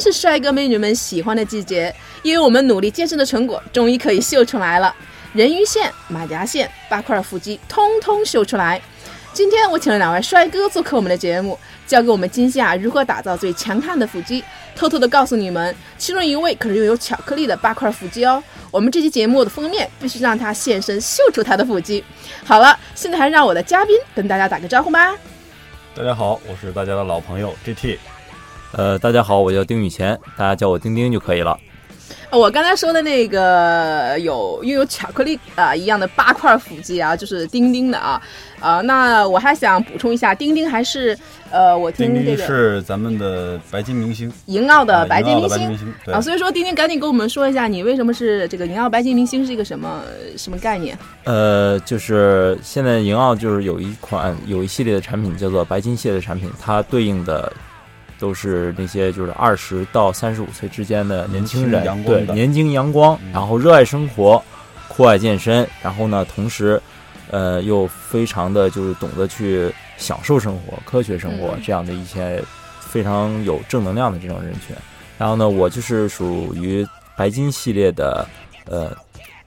是帅哥美女们喜欢的季节，因为我们努力健身的成果终于可以秀出来了，人鱼线、马甲线、八块腹肌，通通秀出来。今天我请了两位帅哥做客我们的节目，教给我们今夏如何打造最强悍的腹肌。偷偷的告诉你们，其中一位可是拥有巧克力的八块腹肌哦。我们这期节目的封面必须让他现身秀出他的腹肌。好了，现在还让我的嘉宾跟大家打个招呼吧。大家好，我是大家的老朋友 GT。呃，大家好，我叫丁雨前，大家叫我丁丁就可以了。我刚才说的那个有拥有巧克力啊、一样的八块腹肌啊，就是丁丁的啊啊、那我还想补充一下，丁丁还是呃，我听丁丁这个是咱们的白金明星，银奥的啊白金明星啊，所以说丁丁赶紧跟我们说一下，你为什么是这个银奥白金明星是一个什么什么概念？呃，就是现在银奥就是有一款有一系列的产品叫做白金系列的产品，它对应的都是那些就是二十到三十五岁之间的年轻人对年轻阳光，嗯然后热爱生活，酷爱健身，然后呢，同时呃又非常的就是懂得去享受生活、科学生活嗯这样的一些非常有正能量的这种人群。然后呢，我就是属于白金系列的呃。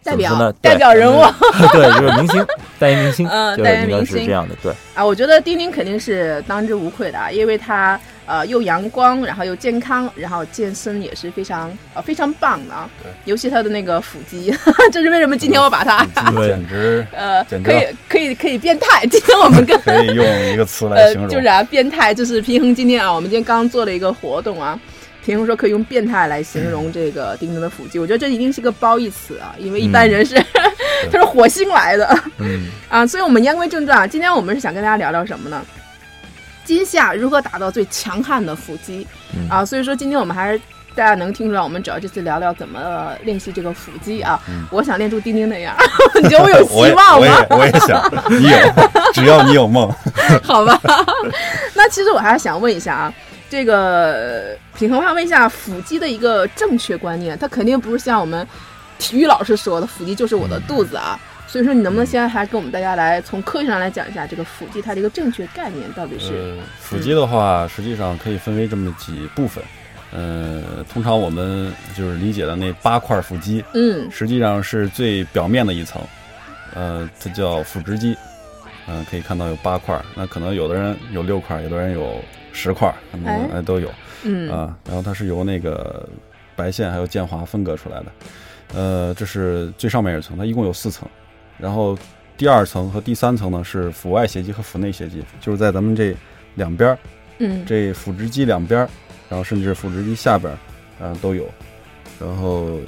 代表呢？代表人物 对，就是明星，代言明星，嗯就是应该代言明星是这样的，对。啊，我觉得丁丁肯定是当之无愧的啊，因为他呃又阳光，然后又健康，然后健身也是非常呃非常棒的啊对。尤其他的那个腹肌，这是为什么今天我把他对 简直呃简直可以可以可以变态。今天我们跟可以用一个词来呃形容。就是啊变态，就是平衡今天啊，我们今天刚做了一个活动啊。平衡说可以用变态来形容这个丁丁的腹肌，我觉得这一定是个褒义词啊，因为一般人是、他是火星来的，嗯，啊，所以我们言归正传啊，今天我们是想跟大家聊聊什么呢？今夏如何打造最强悍的腹肌、嗯啊？所以说今天我们还是大家能听出来，我们主要这次聊聊怎么练习这个腹肌啊。嗯我想练出丁丁那样，你觉得我有希望吗？我也我也想，你有，只要你有梦。好吧，那其实我还是想问一下啊，这个品衡，我想问一下腹肌的一个正确观念，它肯定不是像我们体育老师说的，腹肌就是我的肚子啊。所以说，你能不能先还跟我们大家来从科学上来讲一下这个腹肌它的一个正确概念到底是？呃，腹肌的话，实际上可以分为这么几部分。呃，通常我们就是理解的那八块腹肌，嗯实际上是最表面的一层，呃，它叫腹直肌。嗯、可以看到有八块，那可能有的人有六块，有的人有十块，可能哎呃都有。嗯啊，然后它是由那个白线还有间华分割出来的。呃，这是最上面一层，它一共有四层，然后第二层和第三层呢是腹外斜肌和腹内斜肌，就是在咱们这两边儿，嗯。这腹直肌两边儿，然后甚至腹直肌下边儿，嗯、都有，然后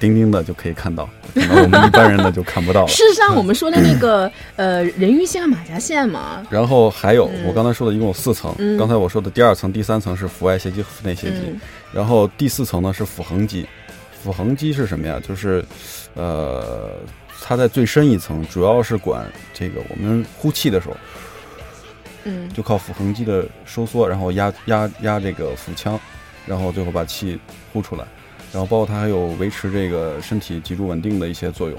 钉钉的就可以看到，可能我们一般人的就看不到了。事实上，我们说的那个呃人鱼线和马甲线嘛，然后还有嗯。我刚才说的一共有四层，嗯。刚才我说的第二层、第三层是腹外斜肌和腹内斜肌，嗯。然后第四层呢是腹横肌，腹横肌是什么呀？就是，呃，它在最深一层，主要是管这个我们呼气的时候，嗯。就靠腹横肌的收缩，然后压压压这个腹腔，然后最后把气呼出来，然后包括它还有维持这个身体脊柱稳定的一些作用，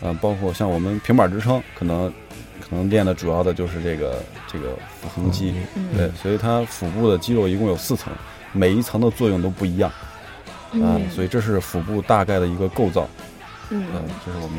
嗯、包括像我们平板支撑，可能可能练的主要的就是这个这个腹横肌，嗯。对，所以它腹部的肌肉一共有四层，每一层的作用都不一样。啊、所以这是腹部大概的一个构造，嗯。嗯，这是我们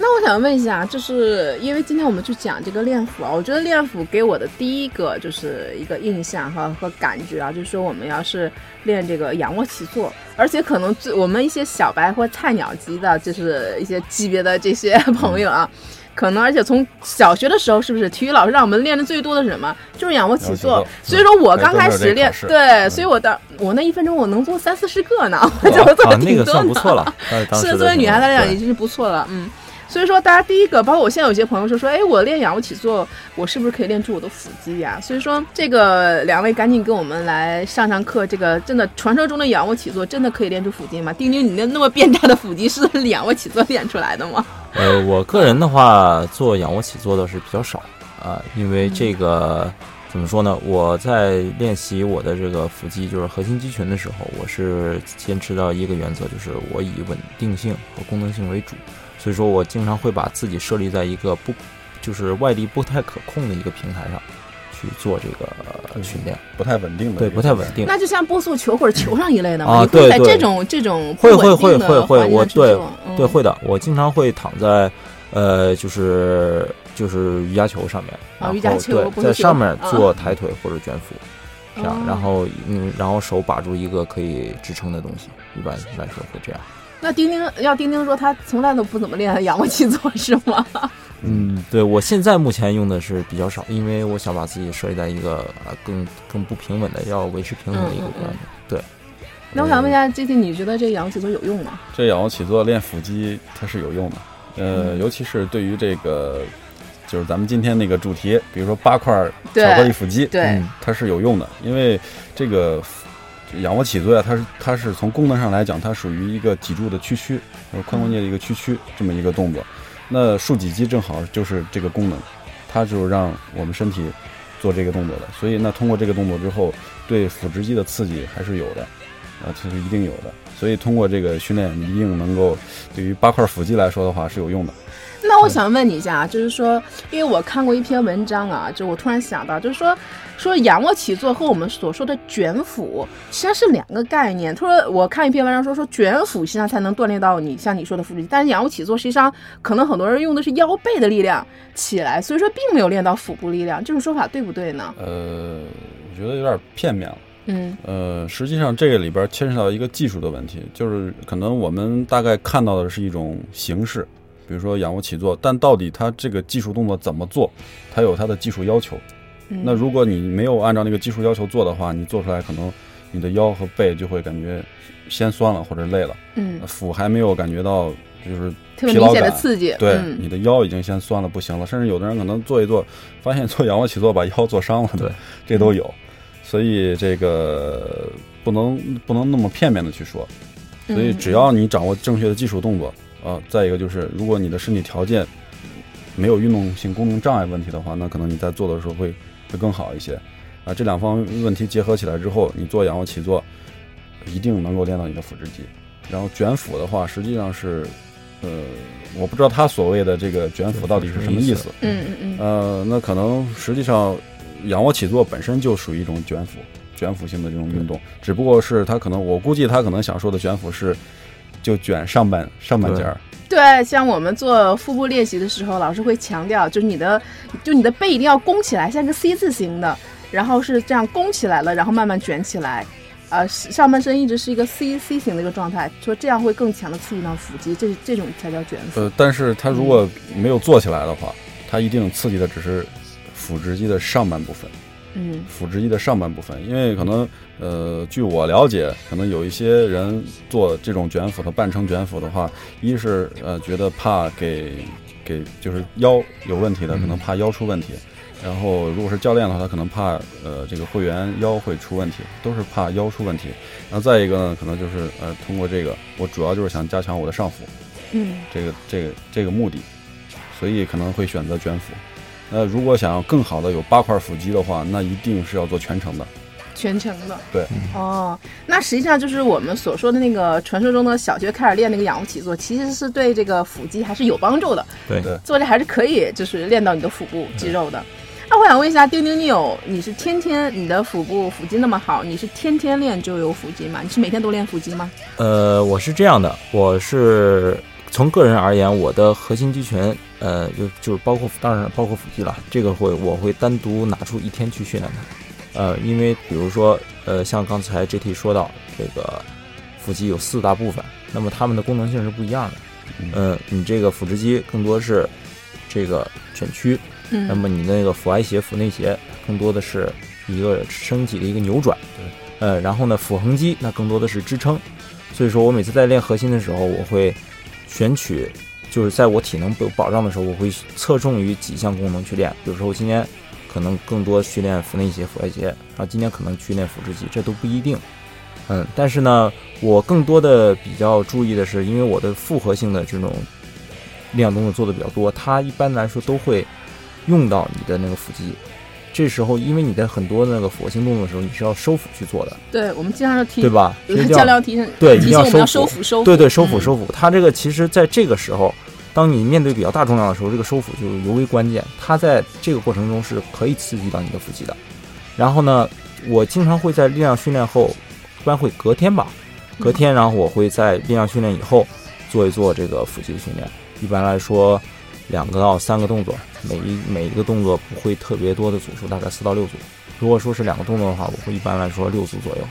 那我想问一下，就是因为今天我们去讲这个练腹啊，我觉得练腹给我的第一个就是一个印象和和感觉啊，就是说我们要是练这个仰卧起坐，而且可能最我们一些小白或菜鸟级的，就是一些级别的这些 朋友啊。可能，而且从小学的时候，是不是体育老师让我们练的最多的是什么？就是仰卧起坐所以说我刚开始练对，所以我的我那一分钟我能做三四十个呢，我觉得做啊，那个的挺多的。算不错了。是作为女孩子来讲已经是不错了，嗯。所以说，大家第一个，包括我现在有些朋友就说，哎，我练仰卧起坐，我是不是可以练出我的腹肌呀？所以说，这个两位赶紧跟我们来上上课。这个真的，传说中的仰卧起坐真的可以练出腹肌吗？丁丁，你那那么变态的腹肌是仰卧起坐练出来的吗？呃，我个人的话，做仰卧起坐的是比较少啊，因为这个怎么说呢？我在练习我的这个腹肌，就是核心肌群的时候，我是坚持到一个原则，就是我以稳定性和功能性为主。所以说我经常会把自己设立在一个不，就是外力不太可控的一个平台上，去做这个训练，不太稳定的，对，不太稳定。那就像波速球或者球上一类的嘛，啊，对对，这种这种会会会会会，我对对会的，我经常会躺在，呃，就是就是瑜伽球上面，啊，瑜伽球在上面做抬腿或者卷腹，这样，然后嗯，然后手把住一个可以支撑的东西，一般来说会这样。那丁丁要丁丁说他从来都不怎么练仰卧起坐是吗？嗯，对我现在目前用的是比较少，因为我想把自己设立在一个呃更更不平稳的，要维持平衡的一个状态。对。那我想问一下，最近你觉得这仰卧起坐有用吗？这仰卧起坐练腹肌它是有用的，呃，尤其是对于这个就是咱们今天那个主题，比如说八块巧克力腹肌，对，它是有用的，因为这个。仰卧起坐呀，它是它是从功能上来讲，它属于一个脊柱的屈曲，呃，髋关节的一个屈曲这么一个动作。那竖脊肌正好就是这个功能，它就是让我们身体做这个动作的。所以，那通过这个动作之后，对腹直肌的刺激还是有的，啊，这是一定有的。所以，通过这个训练，一定能够对于八块腹肌来说的话是有用的。那我想问你一下啊，就是说，因为我看过一篇文章啊，就我突然想到，就是说，说仰卧起坐和我们所说的卷腹实际上是两个概念。他说，我看一篇文章说，说卷腹实际上才能锻炼到你像你说的腹肌，但是仰卧起坐实际上可能很多人用的是腰背的力量起来，所以说并没有练到腹部力量，这种说法对不对呢？呃，我觉得有点片面了。嗯。呃，实际上这个里边牵涉到一个技术的问题，就是可能我们大概看到的是一种形式。比如说仰卧起坐，但到底它这个技术动作怎么做，它有它的技术要求。那如果你没有按照那个技术要求做的话，你做出来可能你的腰和背就会感觉先酸了或者累了。嗯，腹还没有感觉到就是特别明显的刺激。对，你的腰已经先酸了不行了，甚至有的人可能做一做，发现做仰卧起坐把腰做伤了。对，这都有。所以这个不能不能那么片面的去说。所以只要你掌握正确的技术动作。啊，再一个就是，如果你的身体条件没有运动性功能障碍问题的话，那可能你在做的时候会会更好一些。啊，这两方问题结合起来之后，你做仰卧起坐一定能够练到你的腹直肌。然后卷腹的话，实际上是，呃，我不知道他所谓的这个卷腹到底是什么意思。嗯嗯嗯。呃，那可能实际上仰卧起坐本身就属于一种卷腹、卷腹性的这种运动，只不过是他可能，我估计他可能想说的卷腹是。就卷上半上半截儿，对，像我们做腹部练习的时候，老师会强调，就是你的，就你的背一定要弓起来，像个 C 字形的，然后是这样弓起来了，然后慢慢卷起来，呃，上半身一直是一个 C C 型的一个状态，说这样会更强的刺激到腹肌，这这种才叫卷腹。呃，但是他如果没有做起来的话，它一定刺激的只是腹直肌的上半部分。嗯，腹直肌的上半部分，因为可能，呃，据我了解，可能有一些人做这种卷腹的半程卷腹的话，一是呃觉得怕给给就是腰有问题的，可能怕腰出问题，然后如果是教练的话，他可能怕呃这个会员腰会出问题，都是怕腰出问题。然后再一个呢，可能就是呃通过这个，我主要就是想加强我的上腹，嗯，这个这个这个目的，所以可能会选择卷腹。那如果想要更好的有八块腹肌的话，那一定是要做全程的，全程的。对，哦，那实际上就是我们所说的那个传说中的小学开始练那个仰卧起坐，其实是对这个腹肌还是有帮助的。对，做这还是可以，就是练到你的腹部肌肉的。那我想问一下，丁丁，你有你是天天你的腹部腹肌那么好，你是天天练就有腹肌吗？你是每天都练腹肌吗？呃，我是这样的，我是。从个人而言，我的核心肌群，呃，就就是包括当然包括腹肌了，这个会我会单独拿出一天去训练它，呃，因为比如说，呃，像刚才 JT 说到这个腹肌有四大部分，那么它们的功能性是不一样的，嗯，你这个腹直肌更多是这个卷曲，那么你那个腹外斜、腹内斜更多的是一个身体的一个扭转，呃，然后呢，腹横肌那更多的是支撑，所以说我每次在练核心的时候，我会。选取就是在我体能有保障的时候，我会侧重于几项功能去练。比如说我今天可能更多训练腹内斜、腹外斜，然后今天可能去练腹直肌，这都不一定。嗯，但是呢，我更多的比较注意的是，因为我的复合性的这种力量动作做的比较多，它一般来说都会用到你的那个腹肌。这时候，因为你在很多那个俯卧撑动作的时候，你是要收腹去做的，对，我们经常要提，对吧？呃所以教练提醒，对一定要收腹收腹对对，收腹嗯收腹。它这个其实在这个时候，当你面对比较大重量的时候，这个收腹就尤为关键。它在这个过程中是可以刺激到你的腹肌的。然后呢，我经常会在力量训练后，一般会隔天吧，隔天，然后我会在力量训练以后做一做这个腹肌的训练。一般来说，两个到三个动作，每一每一个动作不会特别多的组数，大概四到六组。如果说是两个动作的话，我会一般来说六组左右，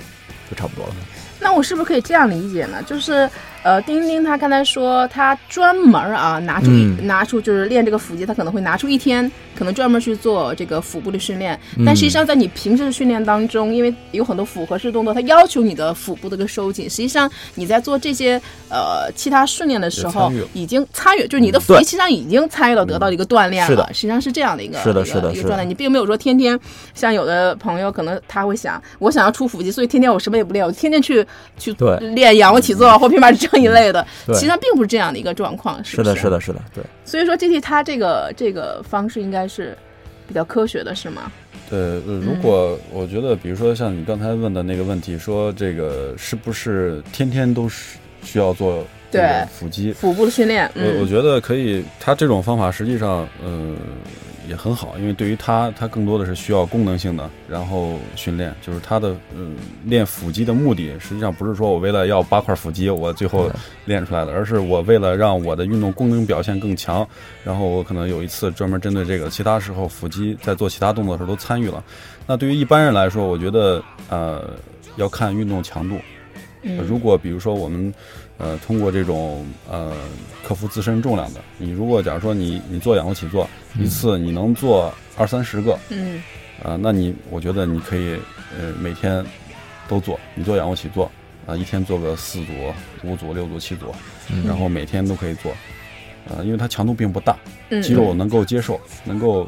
就差不多了。那我是不是可以这样理解呢？就是呃，丁丁他刚才说他专门儿啊拿出一、嗯拿出就是练这个腹肌，他可能会拿出一天，可能专门去做这个腹部的训练。但实际上在你平时的训练当中，因为有很多复合式动作，它要求你的腹部的一个收紧。实际上你在做这些呃其他训练的时候已经参与，就是你的腹肌对实际上已经参与了得到一个锻炼了。是的实际上是这样的一个是的一个是的一个状态。你并没有说天天像有的朋友可能他会想，我想要出腹肌，所以天天我什么也不练，我天天去去练仰卧起坐或平板支撑一类的，其实它并不是这样的一个状况，是的，是的，是的，对。所以说，G T 它这个这个方式应该是比较科学的，是吗？对，呃如果我觉得，比如说像你刚才问的那个问题，说这个是不是天天都是需要做这对个腹肌？腹部的训练，我我嗯，觉得可以，它这种方法实际上，呃，也很好，因为对于他，他更多的是需要功能性的，然后训练，就是他的，嗯、练腹肌的目的，实际上不是说我为了要八块腹肌，我最后练出来的，而是我为了让我的运动功能表现更强，然后我可能有一次专门针对这个，其他时候腹肌在做其他动作的时候都参与了。那对于一般人来说，我觉得，呃，要看运动强度，嗯如果比如说我们呃通过这种呃克服自身重量的，你如果假如说你你做仰卧起坐，嗯一次你能做二三十个嗯啊、那你我觉得你可以呃每天都做，你做仰卧起坐啊、一天做个四组、五组、六组、七组，嗯然后每天都可以做，啊、因为它强度并不大，嗯，肌肉能够接受，能够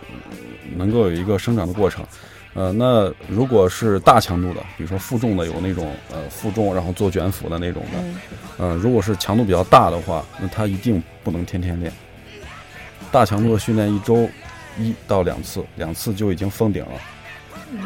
能够有一个生长的过程。呃，那如果是大强度的，比如说负重的，有那种呃负重然后做卷腹的那种的，嗯呃，如果是强度比较大的话，那他一定不能天天练。大强度的训练一周一到两次，两次就已经封顶了。嗯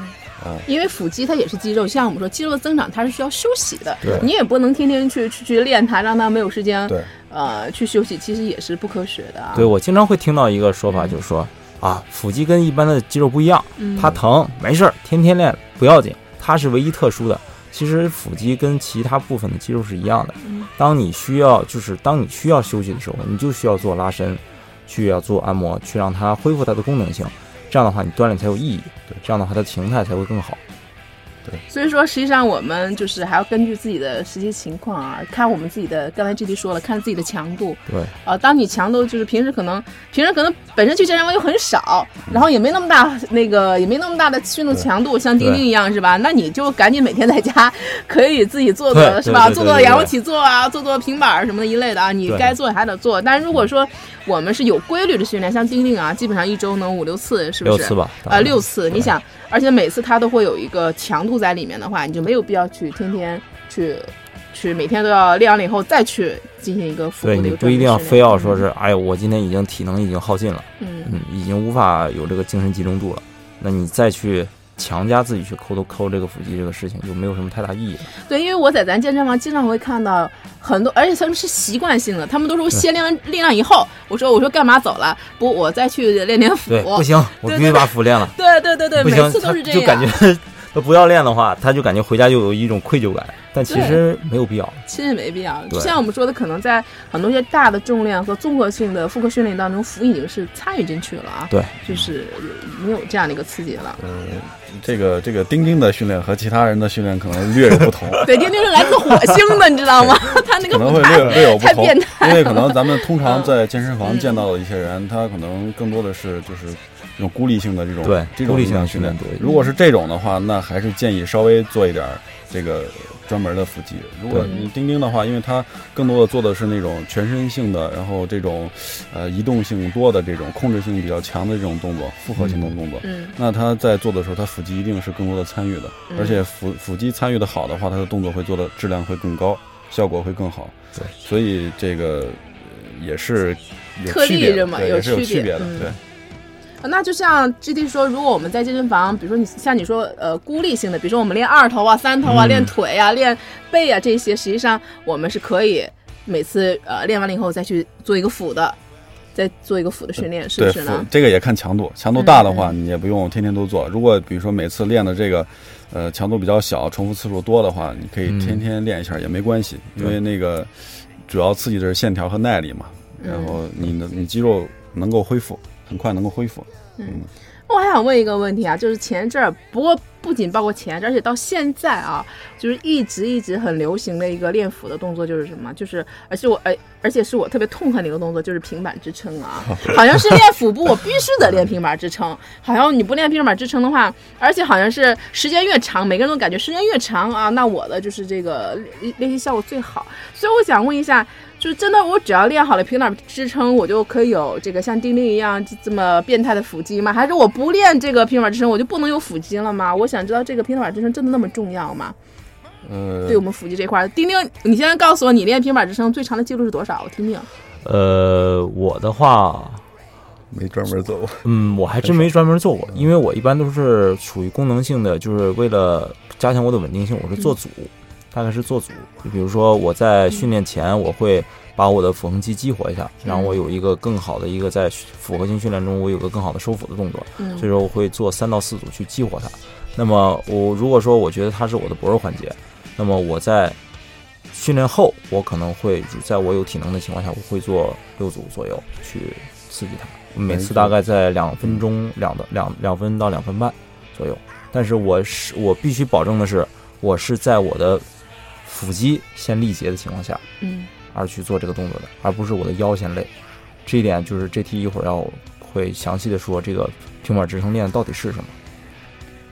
哦，因为腹肌它也是肌肉，像我们说肌肉的增长它是需要休息的，对你也不能天天去去去练它，让它没有时间对，呃去休息，其实也是不科学的啊。对，我经常会听到一个说法，就是说啊，腹肌跟一般的肌肉不一样，嗯它疼没事儿，天天练不要紧，它是唯一特殊的。其实腹肌跟其他部分的肌肉是一样的嗯，当你需要就是当你需要休息的时候，你就需要做拉伸，去要做按摩，去让它恢复它的功能性。这样的话，你锻炼才有意义。对，这样的话，它的形态才会更好。所以说，实际上我们就是还要根据自己的实际情况啊，看我们自己的，刚才 G D 说了，看自己的强度。对，啊，当你强度就是平时可能平时可能本身去健身房又很少，然后也没那么大那个也没那么大的运动强度，像丁丁一样是吧？那你就赶紧每天在家可以自己做做是吧？做做仰卧起坐啊，做做平板儿什么的一类的啊，你该做还得做。但是如果说我们是有规律的训练，像丁丁啊，基本上一周能五六次，是不是？六次吧，啊，六次，你想，而且每次它都会有一个强度在里面的话，你就没有必要去天天去去每天都要练完了以后再去进行一个腹部对不一定要非要说是，哎呀，我今天已经体能已经耗尽了。嗯嗯，已经无法有这个精神集中度了，那你再去强加自己去抠都抠这个腹肌这个事情，就没有什么太大意义了。对，因为我在咱健身房经常会看到很多，而且他们是习惯性的，他们都说先练完力量以后，我说我说干嘛走了？不，我再去练练腹。对，不行，我必须把腹练了。对对对对，每次都是这样。就感觉他 不要练的话，他就感觉回家就有一种愧疚感，但其实没有必要。其实没必要，就像我们说的，可能在很多些大的重量和综合性的复合训练当中，腹已经是参与进去了啊。对，就是没有这样的一个刺激了。嗯，这个这个钉钉的训练和其他人的训练可能略有不同。对，丁丁是来自火星的，你知道吗？他那个可能会太略有略有不同太变态，因为可能咱们通常嗯在健身房嗯见到的一些人，他可能更多的是就是这种孤立性的这种对这种孤立性的力量训练对。如果是这种的话，那还是建议稍微做一点儿这个专门的腹肌。如果你钉钉的话，因为它更多的做的是那种全身性的，然后这种呃移动性多的这种控制性比较强的这种动作，复合性的动作。嗯那他在做的时候，他腹肌一定是更多的参与的，嗯而且腹腹肌参与的好的话，他的动作会做的质量会更高，效果会更好。对，所以这个呃也是有区别的，例是吗有对，也是有区别的，嗯对。那就像 G D 说，如果我们在健身房，比如说你像你说呃孤立性的，比如说我们练二头啊、三头啊、嗯练腿啊、练背啊这些，实际上我们是可以每次呃练完了以后再去做一个辅的，再做一个腹的训练，是不，是呢？这个也看强度，强度大的话，嗯你也不用天天都做。如果比如说每次练的这个，呃，强度比较小，重复次数多的话，你可以嗯天天练一下也没关系，因为那个主要刺激的是线条和耐力嘛。嗯然后你的你肌肉能够恢复，很快能够恢复。嗯我还想问一个问题啊，就是前阵儿，不过不仅包括前阵，而且到现在啊，就是一直一直很流行的一个练腹的动作就是什么？就是而且我而而且是我特别痛恨的一个动作，就是平板支撑啊。好像是练腹部，我必须得练平板支撑。好像你不练平板支撑的话，而且好像是时间越长，每个人都感觉时间越长啊，那我的就是这个练练习效果最好。所以我想问一下，就真的，我只要练好了平板支撑，我就可以有这个像丁丁一样这么变态的腹肌吗？还是我不练这个平板支撑，我就不能有腹肌了吗？我想知道这个平板支撑真的那么重要吗？嗯，对我们腹肌这块，丁丁，你现在告诉我，你练平板支撑最长的记录是多少？我听听。呃，我的话，没专门做过。嗯，我还真没专门做过，因为我一般都是属于功能性的，就是为了加强我的稳定性，我是做组，大概是做组。就比如说我在训练前，我会把我的腹横肌激活一下，让我有一个更好的一个在复合性训练中，我有个更好的收腹的动作。嗯所以说我会做三到四组去激活它。那么我如果说我觉得它是我的薄弱环节，那么我在训练后，我可能会在我有体能的情况下，我会做六组左右去刺激它，每次大概在两分钟两的两两分到两分半左右。但是我是我必须保证的是，我是在我的腹肌先力竭的情况下，嗯而去做这个动作的，而不是我的腰先累。这一点就是这题一会儿要会详细的说这个平板支撑练到底是什么。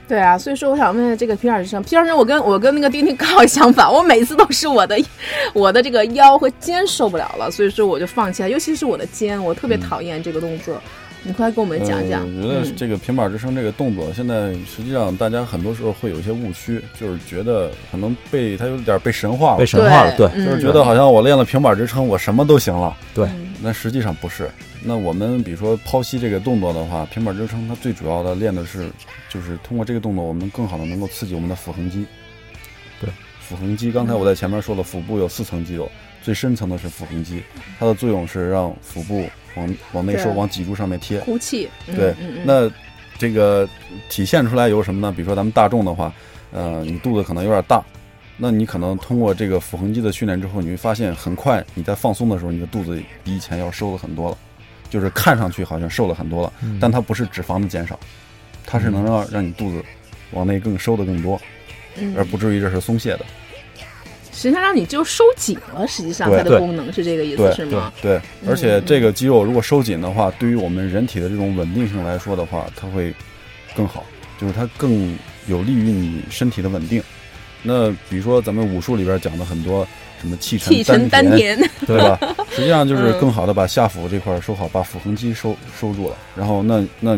对啊，所以说我想问问这个平板支撑，平板支撑我跟我跟那个丁丁刚好相反，我每次都是我的 我的这个腰和肩受不了了，所以说我就放弃了，尤其是我的肩，我特别讨厌这个动作。你快跟我们讲讲。嗯我觉得嗯这个平板支撑这个动作，现在实际上大家很多时候会有一些误区，就是觉得可能被它有点被神化了被，神化了，对，嗯就是觉得好像我练了平板支撑，我什么都行了。对嗯那实际上不是。那我们比如说剖析这个动作的话，平板支撑它最主要的练的是，就是通过这个动作，我们更好的能够刺激我们的腹横肌。对，腹横肌，刚才我在前面说了，腹部有四层肌肉，最深层的是腹横肌，它的作用是让腹部往往内收，往脊柱上面贴。呼气。嗯对那这个体现出来有什么呢？比如说咱们大众的话，呃，你肚子可能有点大，那你可能通过这个腹横肌的训练之后，你会发现很快你在放松的时候，你的肚子比以前要瘦了很多了，就是看上去好像瘦了很多了，嗯但它不是脂肪的减少，它是能让让你肚子往内更收的更多，嗯而不至于这是松懈的。实际上让你就收紧了，实际上它的功能是这个意思是吗？对，嗯而且这个肌肉如果收紧的话，对于我们人体的这种稳定性来说的话，它会更好，就是它更有利于你身体的稳定。那比如说咱们武术里边讲的很多什么气沉气沉丹丹田，对吧？实际上就是嗯更好的把下腹这块收好，把腹横肌收收住了。然后那那，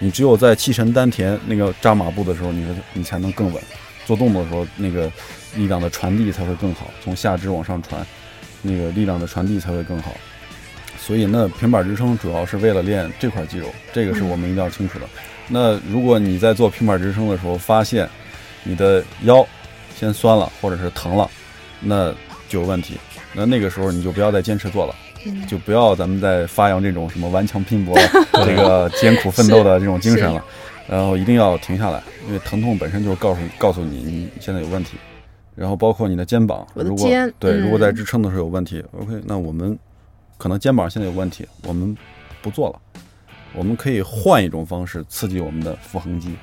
你只有在气沉丹田那个扎马步的时候，你的你才能更稳。做动作的时候，那个力量的传递才会更好，从下肢往上传，那个力量的传递才会更好。所以那平板支撑主要是为了练这块肌肉，这个是我们一定要清楚的。那如果你在做平板支撑的时候，发现你的腰先酸了或者是疼了，那就有问题。那那个时候你就不要再坚持做了，嗯就不要咱们再发扬这种什么顽强拼搏、这个艰苦奋斗的这种精神了。然后一定要停下来，因为疼痛本身就是告诉告诉你你现在有问题。然后包括你的肩膀，我的如果对，嗯如果在支撑的时候有问题，OK，那我们可能肩膀现在有问题，我们不做了，我们可以换一种方式刺激我们的腹横肌。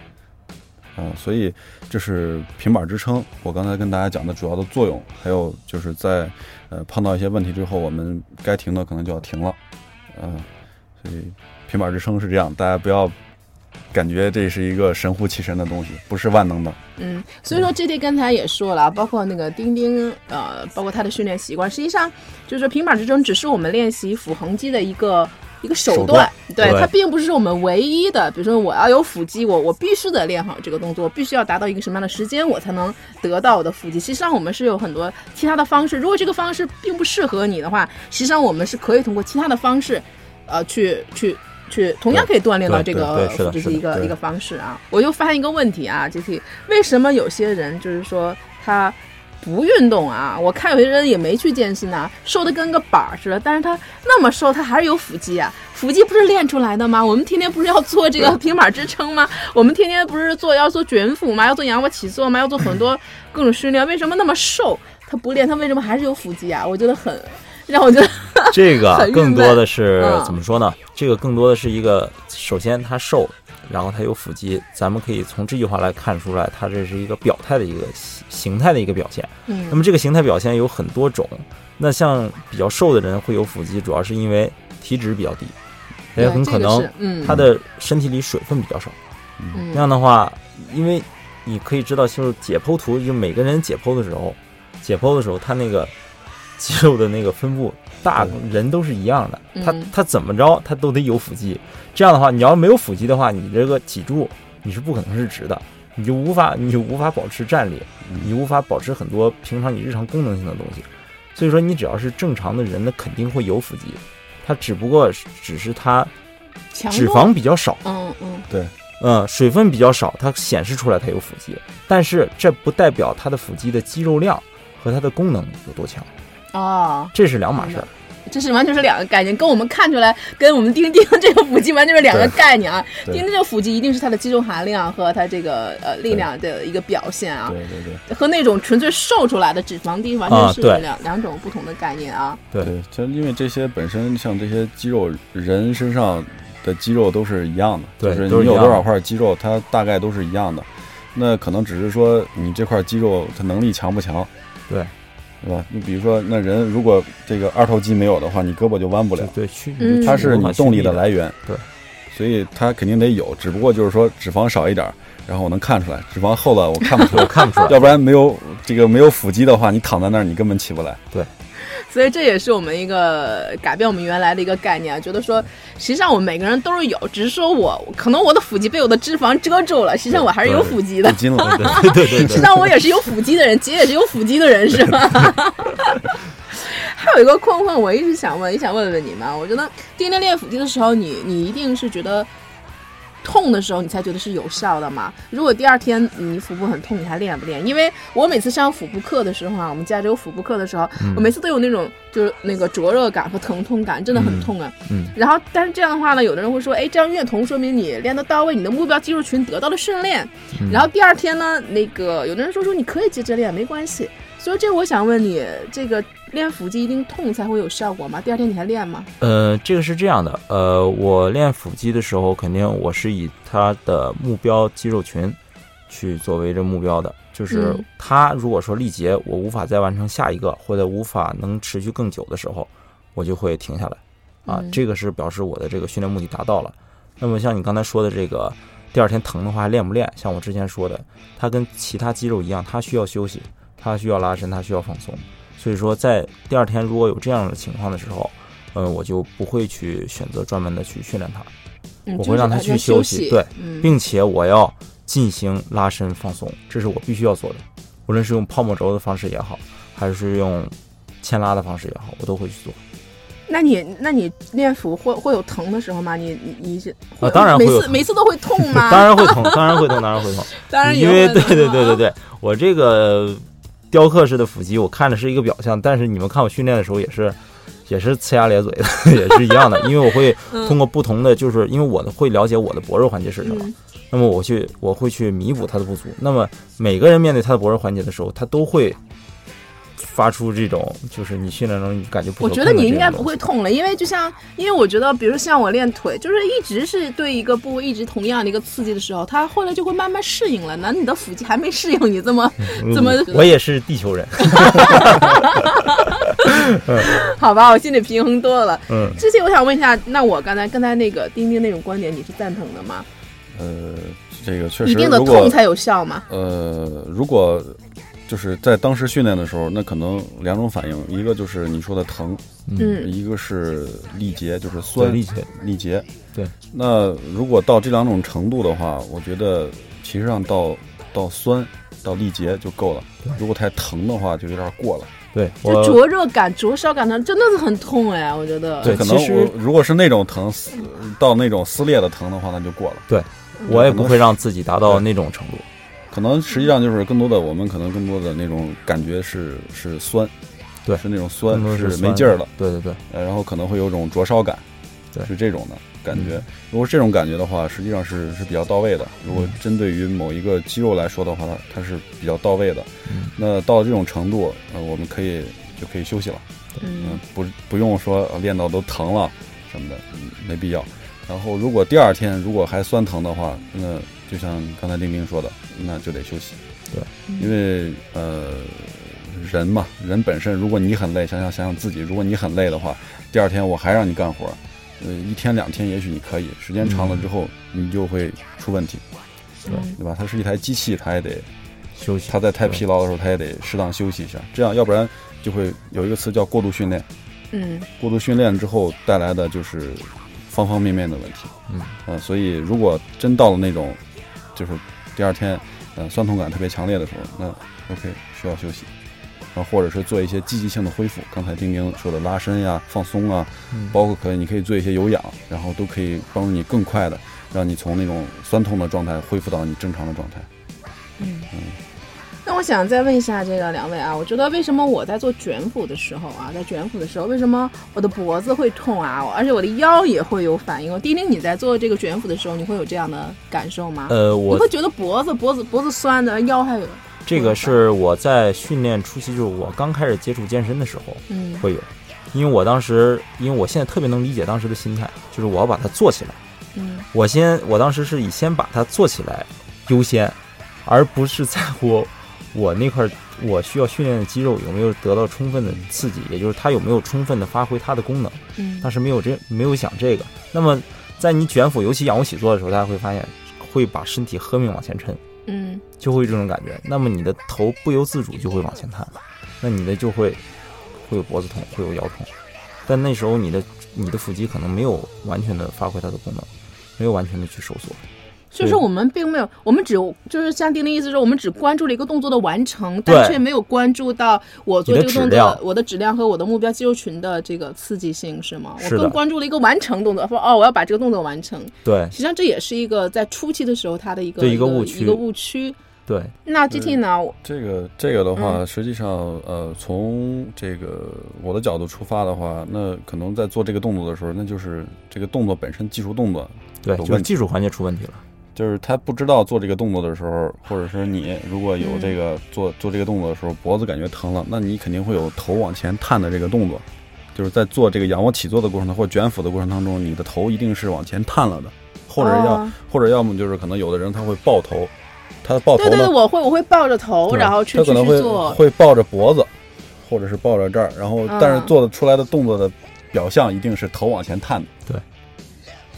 啊、所以这是平板支撑，我刚才跟大家讲的主要的作用，还有就是在呃碰到一些问题之后，我们该停的可能就要停了，嗯、所以平板支撑是这样，大家不要感觉这是一个神乎其神的东西，不是万能的。嗯，所以说 J D 刚才也说了，包括那个钉钉，呃，包括他的训练习惯，实际上就是平板支撑只是我们练习腹横肌的一个一个手手段对对它并不是我们唯一的。比如说我要有腹肌，我我必须得练好这个动作，必须要达到一个什么样的时间，我才能得到我的腹肌。实际上我们是有很多其他的方式，如果这个方式并不适合你的话，实际上我们是可以通过其他的方式，呃，去去。去同样可以锻炼到这个腹肌一个一个方式啊。我就发现一个问题啊，就是为什么有些人就是说他不运动啊？我看有些人也没去健身啊，瘦的跟个板儿似的，但是他那么瘦，他还是有腹肌啊。腹肌不是练出来的吗？我们天天不是要做这个 平板支撑吗？我们天天不是做要做卷腹吗？要做仰卧起坐吗？要做很多各种训练，为什么那么瘦他不练？他为什么还是有腹肌啊？我觉得很让我觉得 这个更多的是嗯怎么说呢？这个更多的是一个，首先他瘦，然后他有腹肌，咱们可以从这句话来看出来，他这是一个表态的一个形形态的一个表现。那嗯么这个形态表现有很多种，那像比较瘦的人会有腹肌，主要是因为体脂比较低，也很可能嗯他的身体里水分比较少。嗯那样的话，因为你可以知道，就是解剖图，就每个人解剖的时候，解剖的时候，他那个肌肉的那个分布，大人都是一样的。他嗯他怎么着，他都得有腹肌。这样的话，你要没有腹肌的话，你这个脊柱你是不可能是直的，你就无法你就无法保持站立，你无法保持很多平常你日常功能性的东西。所以说，你只要是正常的人，那肯定会有腹肌。它只不过是只是它脂肪比较少。嗯嗯对嗯，水分比较少，它显示出来它有腹肌，但是这不代表它的腹肌的肌肉量和它的功能有多强，哦。这是两码事儿。这是完全是两个概念，跟我们看出来，跟我们钉钉这个腹肌完全是两个概念啊。对钉钉这个腹肌一定是它的肌肉含量和它这个呃力量的一个表现啊，对对对和那种纯粹瘦出来的脂肪低完全是啊两、两种不同的概念啊。对对，就因为这些本身像这些肌肉，人身上的肌肉都是一样的，对就是你有多少块肌肉，它大概都是一样的。那可能只是说你这块肌肉它能力强不强，对对吧？你比如说，那人如果这个二头肌没有的话，你胳膊就弯不了，对，它是你动力的来。源。对，所以它肯定得有，只不过就是说脂肪少一点儿，然后我能看出来，脂肪厚了我看不出来 我。看不出来。要不然没有这个没有腹肌的话，你躺在那儿你根本起不来。所以这也是我们一个改变我们原来的一个概念啊，觉得说，实际上我们每个人都是有，只是说我可能我的腹肌被我的脂肪遮住了，实际上我还是有腹肌的不。筋了，对对对实际上我也是有腹肌的人，姐也是有腹肌的人，是吧？还有一个困惑，我一直想问，也想问问你们。我觉得天天练腹肌的时候，你你一定是觉得痛的时候，你才觉得是有效的嘛？如果第二天你腹部很痛，你还练不练？因为我每次上腹部课的时候啊，我们家里有腹部课的时候，嗯我每次都有那种就是那个灼热感和疼痛感，真的很痛啊。嗯然后，但是这样的话呢，有的人会说，哎，这样越痛，说明你练得到位，你的目标肌肉群得到了训练。嗯然后第二天呢，那个有的人说说你可以接着练，没关系。所以这我想问你，这个练腹肌一定痛才会有效果吗？第二天你还练吗？呃，这个是这样的，呃，我练腹肌的时候，肯定我是以它的目标肌肉群去作为这目标的，就是嗯它如果说力竭我无法再完成下一个，或者无法能持续更久的时候，我就会停下来，啊，嗯这个是表示我的这个训练目的达到了。那么像你刚才说的这个，第二天疼的话还练不练？像我之前说的，它跟其他肌肉一样，它需要休息，它需要拉伸，它需要放松。所以说，在第二天如果有这样的情况的时候，嗯，我就不会去选择专门的去训练它，嗯，我会让它去休休息对，嗯，并且我要进行拉伸放松，这是我必须要做的。无论是用泡沫轴的方式也好，还是用牵拉的方式也好，我都会去做。那你那你练腹会会有疼的时候吗？你你你是啊当然会有每次每次都会痛吗？当然会痛，当然会痛，当然会痛。当然也因为对对对对对，我这个雕刻式的腹肌，我看着是一个表象，但是你们看我训练的时候也是。也是呲牙咧嘴的，也是一样的，因为我会嗯通过不同的，就是因为我会了解我的薄弱环节是什么，嗯那么我去我会去弥补它的不足。那么每个人面对他的薄弱环节的时候，他都会发出这种就是你训练中你感觉不我觉得你应该不会痛了，因为就像，因为我觉得，比如像我练腿，就是一直是对一个部位一直同样的一个刺激的时候，它后来就会慢慢适应了。那你的腹肌还没适应你这么，怎么嗯 我也是地球人，好吧？我心里平衡多了。嗯之前我想问一下，那我刚才刚才那个丁丁那种观点，你是赞同的吗？呃，这个确实一定的痛才有效嘛。呃，如果就是在当时训练的时候，那可能两种反应，一个就是你说的疼，嗯一个是力竭，就是酸力竭，力竭。对，那如果到这两种程度的话，我觉得其实上到到酸到力竭就够了。如果太疼的话，就有点过了。对就灼热感、灼烧感，它真的是很痛哎，我觉得。对可能我如果是那种疼撕到那种撕裂的疼的话，那就过了。对我也不会让自己达到那种程度。可能实际上就是更多的，我们可能更多的那种感觉是是酸，对。是那种酸是没劲儿了，对对对，呃，然后可能会有种灼烧感，对。是这种的感觉。嗯。如果这种感觉的话，实际上是是比较到位的。如果嗯针对于某一个肌肉来说的话，它它是比较到位的。嗯。那到了这种程度，呃，我们可以就可以休息了，嗯嗯，不不用说呃练到都疼了什么的，嗯，没必要。然后如果第二天如果还酸疼的话，那就像刚才丁丁说的，那就得休息。对，因为呃，人嘛，人本身，如果你很累，想想想想自己，如果你很累的话，第二天我还让你干活，呃，一天两天也许你可以，时间长了之后，你就会出问题，对对吧？它是一台机器，它也得，休息。它在太疲劳的时候，它也得适当休息一下，这样要不然就会有一个词叫过度训练，嗯过度训练之后带来的就是方方面面的问题。嗯呃，所以如果真到了那种，就是第二天，呃，酸痛感特别强烈的时候，那 OK 需要休息，然后或者是做一些积极性的恢复。刚才丁丁说的拉伸呀、放松啊，嗯包括可以你可以做一些有氧，然后都可以帮助你更快的让你从那种酸痛的状态恢复到你正常的状态。嗯。那我想再问一下这个两位啊，我觉得为什么我在做卷腹的时候啊，在卷腹的时候，为什么我的脖子会痛啊，而且我的腰也会有反应？丁丁，你在做这个卷腹的时候，你会有这样的感受吗？呃，我你会觉得脖子脖子脖子酸的，腰还有这个是我在训练初期，就是我刚开始接触健身的时候嗯会有，因为我当时，因为我现在特别能理解当时的心态，就是我要把它做起来。嗯我先，我当时是以先把它做起来优先，而不是在乎我那块儿我需要训练的肌肉有没有得到充分的刺激，也就是它有没有充分的发挥它的功能。嗯但是没有这没有想这个。那么在你卷腹，尤其仰卧起坐的时候，大家会发现会把身体喝命往前抻，嗯就会有这种感觉。那么你的头不由自主就会往前探，那你的就会会有脖子痛，会有腰痛。但那时候你的你的腹肌可能没有完全的发挥它的功能，没有完全的去收缩。就是我们并没有，我们只就是像丁丁意思说，我们只关注了一个动作的完成，但却没有关注到我做这个动作的我的质量和我的目标肌肉群的这个刺激性，是吗？是我更关注了一个完成动作，说哦，我要把这个动作完成。对实际上这也是一个在初期的时候它的一个一一个误区一个误区。对，那 GT 呢？这个这个的话，嗯实际上呃，从这个我的角度出发的话，那可能在做这个动作的时候，那就是这个动作本身技术动作对，就是技术环节出问题了。就是他不知道做这个动作的时候，或者是你如果有这个做做这个动作的时候，脖子感觉疼了，那你肯定会有头往前探的这个动作，就是在做这个仰卧起坐的过程当中，或者卷腹的过程当中，你的头一定是往前探了的，或者要、哦或者要么就是可能有的人他会抱头，他抱头呢对对对，，我会我会抱着头，然后去去他可能会。会抱着脖子，或者是抱着这儿，然后嗯。但是做的出来的动作的表象一定是头往前探的。对，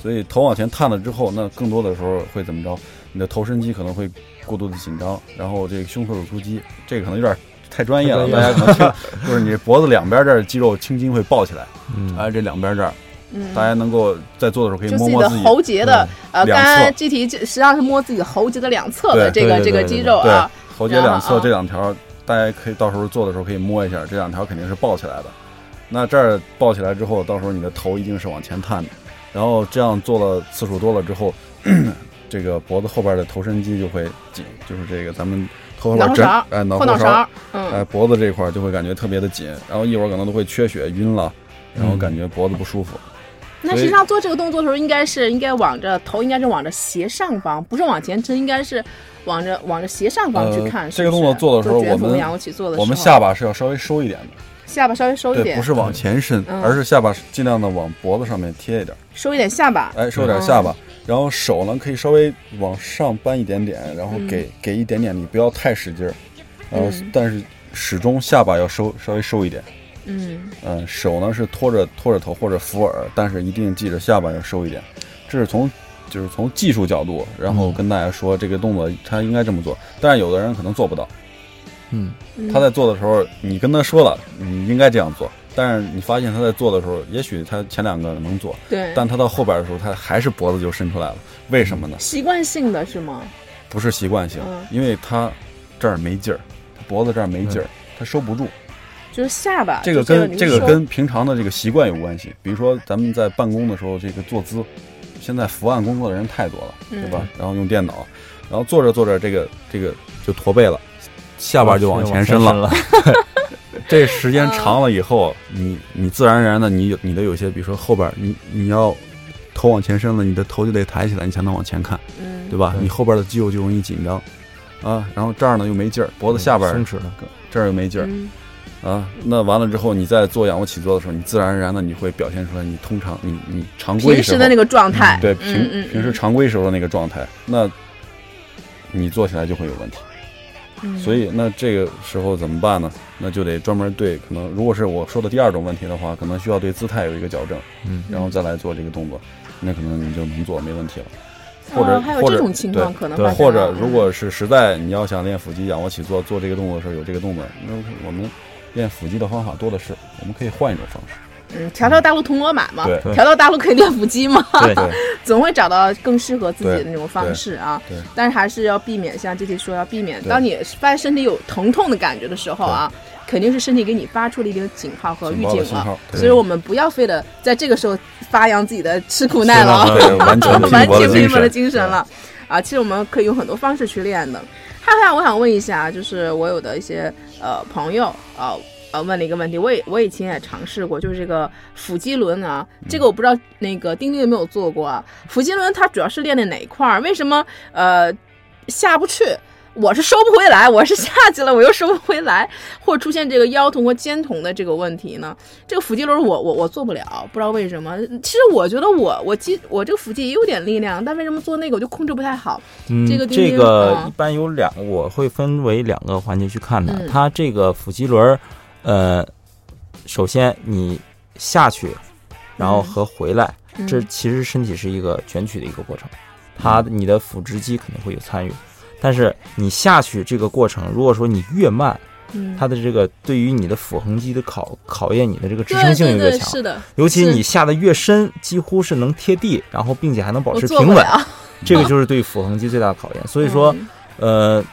所以头往前探了之后，那更多的时候会怎么着？你的头身肌可能会过度的紧张，然后这个胸锁乳突肌，这个可能有点太 专业了，大家可能听，就是你脖子两边这儿肌肉青筋会抱起来，嗯，哎，这两边这儿，嗯，大家能够在做的时候可以摸摸自己。喉结的，呃，两刚刚侧 GT 实际上是摸自己的喉结的两侧的这个这个肌肉啊。喉结两侧这两条，大家可以到时候做的时候可以摸一下，这两条肯定是抱起来的。那这儿抱起来之后，到时候你的头一定是往前探的，然后这样做了次数多了之后，这个脖子后边的头身肌就会紧，就是这个咱们头后脑勺，哎，脑后脑勺，勺，嗯，哎，脖子这块儿就会感觉特别的紧，然后一会儿可能都会缺血、晕了，然后嗯感觉脖子不舒服。那实际上做这个动作的时候，应该是应该往着头，应该是往着斜上方，不是往前撑，应该是往着往着斜上方去看。呃是是这个动作做的时候我们仰卧起坐的时候，我们下巴是要稍微收一点的，下巴稍微收一对，点，不是往前伸，嗯。而是下巴尽量的往脖子上面贴一点。收一点下巴。哎，收点下巴，然后手呢可以稍微往上扳一点点，然后嗯。给、给一点点力，不要太使劲儿，然后、嗯。但是始终下巴要收稍微收一点，嗯。嗯，手呢是托着托着头或者扶耳，但是一定记着下巴要收一点，这是从就是从技术角度，然后嗯。跟大家说这个动作他应该这么做，但是有的人可能做不到。嗯嗯他在做的时候，你跟他说了你应该这样做，但是你发现他在做的时候，也许他前两个能做，对，但他到后边的时候，他还是脖子就伸出来了，为什么呢？习惯性的是吗？不是习惯性嗯，因为他这儿没劲儿，他脖子这儿没劲儿，他收不住。就是下巴，这个跟这个跟平常的这个习惯有关系。比如说咱们在办公的时候，这个坐姿，现在伏案工作的人太多了，对吧？然后用电脑，然后坐着坐着，这个这个就驼背了，下巴就往前伸了。了。这时间长了以后，你你自然而然的，你有你的有些，比如说后边儿你你要头往前伸了，你的头就得抬起来，你才能往前看，嗯，对吧？你后边的肌肉就容易紧张啊，然后这儿呢又没劲儿，脖子下边儿松弛了。这儿又没劲儿。嗯啊，那完了之后，你在做仰卧起坐的时候，你自然而然的你会表现出来，你通常你你常规时平时的那个状态，对嗯平嗯平时常规时候的那个状态，那你做起来就会有问题。嗯所以那这个时候怎么办呢？那就得专门对可能如果是我说的第二种问题的话，可能需要对姿态有一个矫正，嗯然后再来做这个动作，那可能你就能做没问题了。或者哦还有或者这种情况对对可能发生啊或者如果是实在你要想练腹肌、仰卧起坐做这个动作的时候有这个动作，那我们练腹肌的方法多的是，我们可以换一种方式。嗯，条条大路通罗马嘛，条条大路可以练腹肌嘛，总会找到更适合自己的那种方式啊。但是还是要避免，像这题说要避免，当你发现身体有疼痛的感觉的时候啊，肯定是身体给你发出了一定警号和预警了。所以我们不要非得在这个时候发扬自己的吃苦耐劳，完全拼完搏的精全拼搏的神。精神了。啊，其实我们可以用很多方式去练的。哈哈，我想问一下，就是我有的一些呃朋友啊。呃，问了一个问题，我也我以前也尝试过，就是这个腹肌轮啊，这个我不知道那个丁丁有没有做过啊。腹肌轮它主要是练的哪一块儿？为什么呃下不去？我是收不回来，我是下去了，我又收不回来，或者出现这个腰痛和肩痛的这个问题呢？这个腹肌轮我我我做不了，不知道为什么。其实我觉得我我肌我这个腹肌也有点力量，但为什么做那个我就控制不太好？嗯，这个这个啊一般有两，我会分为两个环节去看的。嗯它这个腹肌轮儿，呃，首先你下去，然后和回来，嗯这其实身体是一个卷曲的一个过程，它你的腹直肌肯定会有参与，但是你下去这个过程，如果说你越慢，嗯，它的这个对于你的腹横肌的考考验你的这个支撑性越强，是的，尤其你下的越深，几乎是能贴地，然后并且还能保持平稳。这个就是对腹横肌最大的考验。所以说，嗯呃，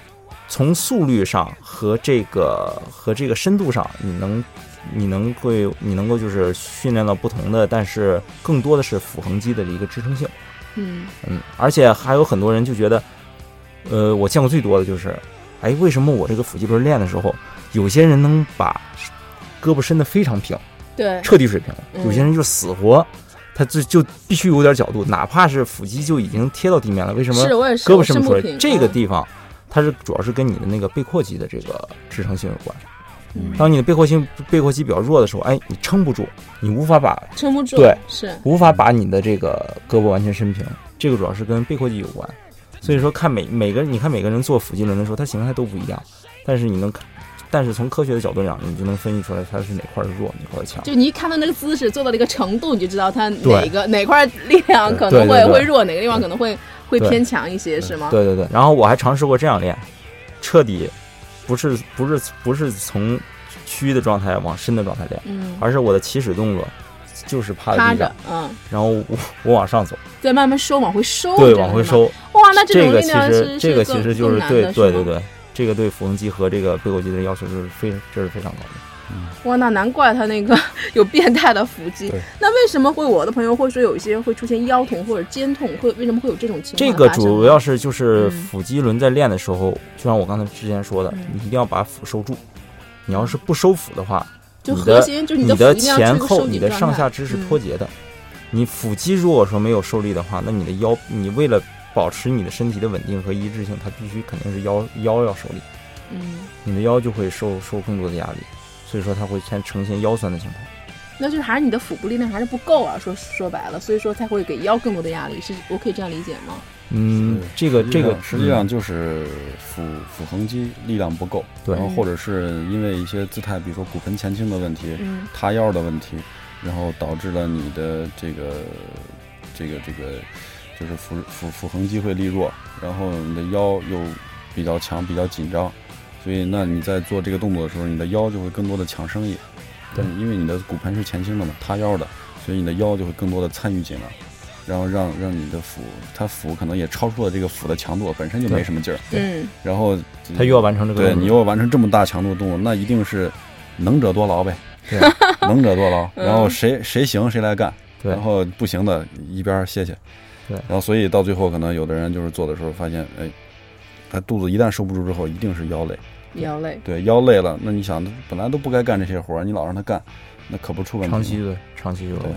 从速率上和这个和这个深度上，你能你能会你能够就是训练到不同的，但是更多的是腹横肌的一个支撑性。嗯嗯，而且还有很多人就觉得，呃，我见过最多的就是，哎，为什么我这个腹肌轮练的时候，有些人能把胳膊伸得非常平，对，彻底水平有些人就死活。他就就必须有点角度，哪怕是腹肌就已经贴到地面了，为什么胳膊伸不出来？这个嗯地方，它是主要是跟你的那个背阔肌的这个支撑性有关。嗯当你的背阔性背阔肌比较弱的时候，哎，你撑不住，你无法把撑不住，对是无法把你的这个胳膊完全伸平，这个主要是跟背阔肌有关。所以说，看每每个你看每个人做腹肌轮的时候，他形态都不一样，但是你能看，但是从科学的角度讲，你就能分析出来他是哪块儿弱，哪块儿强。就你一看到那个姿势做到了一个程度，你就知道他哪个哪块力量可能会会弱，哪个地方可能会会偏强一些，是吗？对对对，然后我还尝试过这样练，彻底不是不是不是从虚的状态往深的状态练，嗯，而是我的起始动作就是趴着嗯，然后我我往上走，再慢慢收，往回收，对。往回收。哇，那这个其实这个其实就是对对对对。对，这个对腹横肌和这个背阔肌的要求是非这是非常高的。哇，那难怪他那个 有变态的腹肌。那为什么会我的朋友会说有一些会出现腰痛或者肩痛，会为什么会有这种情况这个？主要是就是嗯腹肌轮在练的时候，就像我刚才之前说的嗯，你一定要把腹收住。你要是不收腹的话，就核心就是你的前后、你的上下肢是脱节的。你腹肌如果说没有受力的话，那你的腰，你为了保持你的身体的稳定和一致性，它必须肯定是腰腰要受力，嗯，你的腰就会受受更多的压力，所以说它会先呈现腰酸的情况。那就是还是你的腹部力量还是不够啊，说说白了，所以说才会给腰更多的压力，是我可以这样理解吗？嗯，这个这个实际上就是腹腹横肌力量不够，对然后或者是因为一些姿态，比如说骨盆前倾的问题、嗯塌腰的问题，然后导致了你的这个这个这个就是腹腹腹横肌会力弱，然后你的腰又比较强，比较紧张，所以那你在做这个动作的时候，你的腰就会更多的强生意。对。嗯，因为你的骨盆是前倾的嘛，塌腰的，所以你的腰就会更多的参与进来，然后让让你的腹，它腹可能也超出了这个腹的强度，本身就没什么劲儿，嗯然后他又要完成这个对你又要完成这么大强度的动作，那一定是能者多劳呗，对。能者多劳，嗯。然后谁谁行谁来干，对。然后不行的一边歇歇，对。然后所以到最后可能有的人就是做的时候发现，哎，他肚子一旦收不住之后，一定是腰累，腰累。对腰累了，那你想本来都不该干这些活儿，你老让他干，那可不出问题。长期的长期就对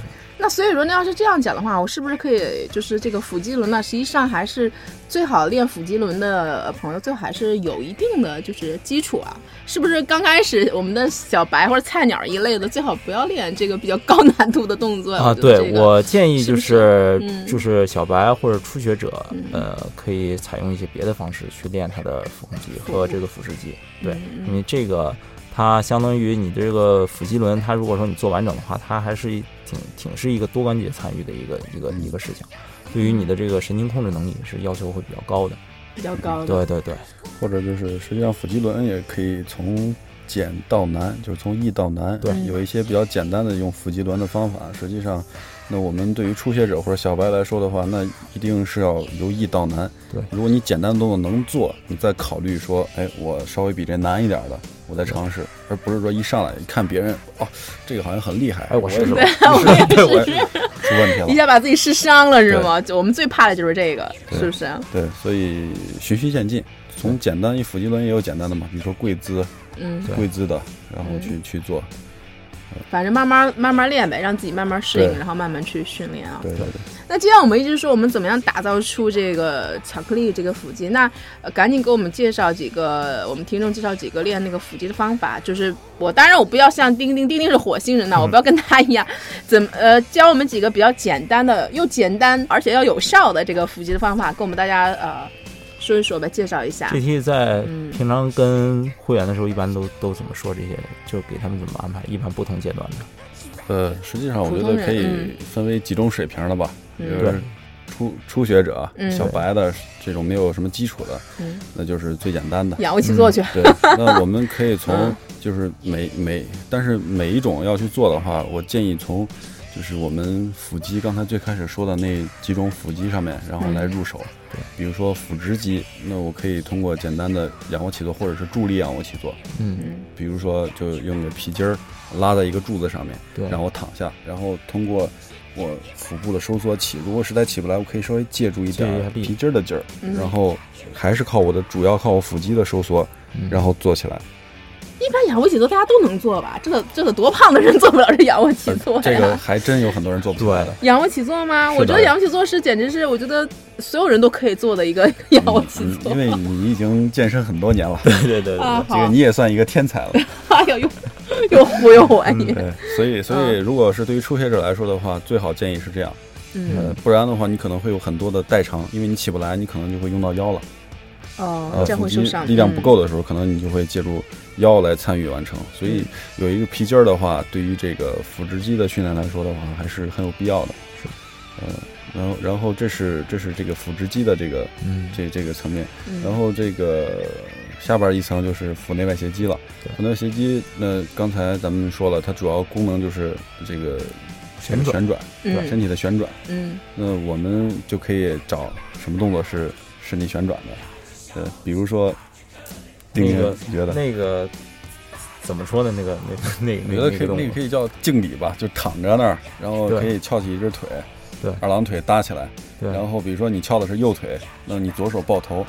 那所以说，那要是这样讲的话，我是不是可以就是这个腹肌轮呢？实际上还是最好练腹肌轮的朋友，最好还是有一定的就是基础啊。是不是刚开始我们的小白或者菜鸟一类的，最好不要练这个比较高 难度的动作啊，对个我建议就是就是小白或者初学者嗯，呃，可以采用一些别的方式去练他的腹横肌和这个腹直肌。对，嗯因为这个它相当于你这个腹肌轮，它如果说你做完整的话，它还是一挺挺是一个多关节参与的一个一个一个事情，对于你的这个神经控制能力是要求会比较高的。比较高的。对对对，或者就是实际上腹肌轮也可以从简到难，就是从易到难。对有一些比较简单的用腹肌轮的方法，实际上，那我们对于初学者或者小白来说的话，那一定是要由易到难。对如果你简单的动作能做，你再考虑说，哎，我稍微比这难一点的，我再尝试，而不是说一上来一看别人，哦，这个好像很厉害，哎我试试对，我也试试 出问题了一。下把自己试伤了是吗？就我们最怕的就是这个，是不是？对，所以循序渐进，从简单，一腹肌轮也有简单的嘛，比如说跪姿，嗯，对跪姿的，然后去去做。反正慢慢慢慢练呗，让自己慢慢适应，然后慢慢去训练啊。对对对。那既然我们一直说我们怎么样打造出这个巧克力这个腹肌，那、呃、赶紧给我们介绍几个，我们听众介绍几个练那个腹肌的方法。就是我当然我不要像丁丁，丁丁是火星人呐，我不要跟他一样，怎么呃教我们几个比较简单的又简单而且要有效的这个腹肌的方法，跟我们大家呃说一说吧，介绍一下。GT 在嗯平常跟会员的时候，一般都都怎么说这些？就给他们怎么安排？一般不同阶段的。呃，实际上我觉得可以嗯分为几种水平的吧，嗯就是初初学者、嗯小白的这种没有什么基础的，嗯，那就是最简单的。仰卧起坐去。对，那我们可以从嗯就是每每，但是每一种要去做的话，我建议从就是我们腹肌刚才最开始说的那几种腹肌上面，然后来入手。对，比如说腹直肌，那我可以通过简单的仰卧起坐或者是助力仰卧起坐，嗯，嗯比如说就用个皮筋儿拉在一个柱子上面，对，让我躺下，然后通过我腹部的收缩起，如果实在起不来，我可以稍微借助一点皮筋儿的劲儿，嗯然后还是靠我的主要靠我腹肌的收缩，嗯然后做起来。一般仰卧起坐大家都能做吧？这个这个多胖的人做不了这仰卧起坐呀？这个还真有很多人做不出来的。仰卧起坐吗？我觉得仰卧起坐是简直是我觉得所有人都可以做的一个 仰卧起坐。嗯因为你已经健身很多年了，对对对啊，这个你也算一个天才了。哎呦，又又忽悠我你。对，所以所以如果是对于初学者来说的话，最好建议是这样，呃嗯，，不然的话你可能会有很多的代偿，因为你起不来，你可能就会用到腰了。哦，呃，这样腹肌会受伤。力量不嗯。够的时候，可能你就会借助腰来参与完成。所以有一个皮筋儿的话，对于这个腹直肌的训练来说的话，还是很有必要的。是，呃，然后然后这是这是这个腹直肌的这个嗯，这这个层面，嗯然后这个下边一层就是腹内外斜肌了。对腹内外斜肌，那刚才咱们说了，它主要功能就是这个旋转旋转，嗯身体的旋转。嗯那我们就可以找什么动作是身体旋转的，呃，比如说，那个觉得，那个怎么说呢？那个那那那我觉得可以，那个那个可以叫敬礼吧，就躺着那儿，然后可以翘起一只腿，对。二郎腿搭起来，对，然后比如说你翘的是右腿，那你左手抱头，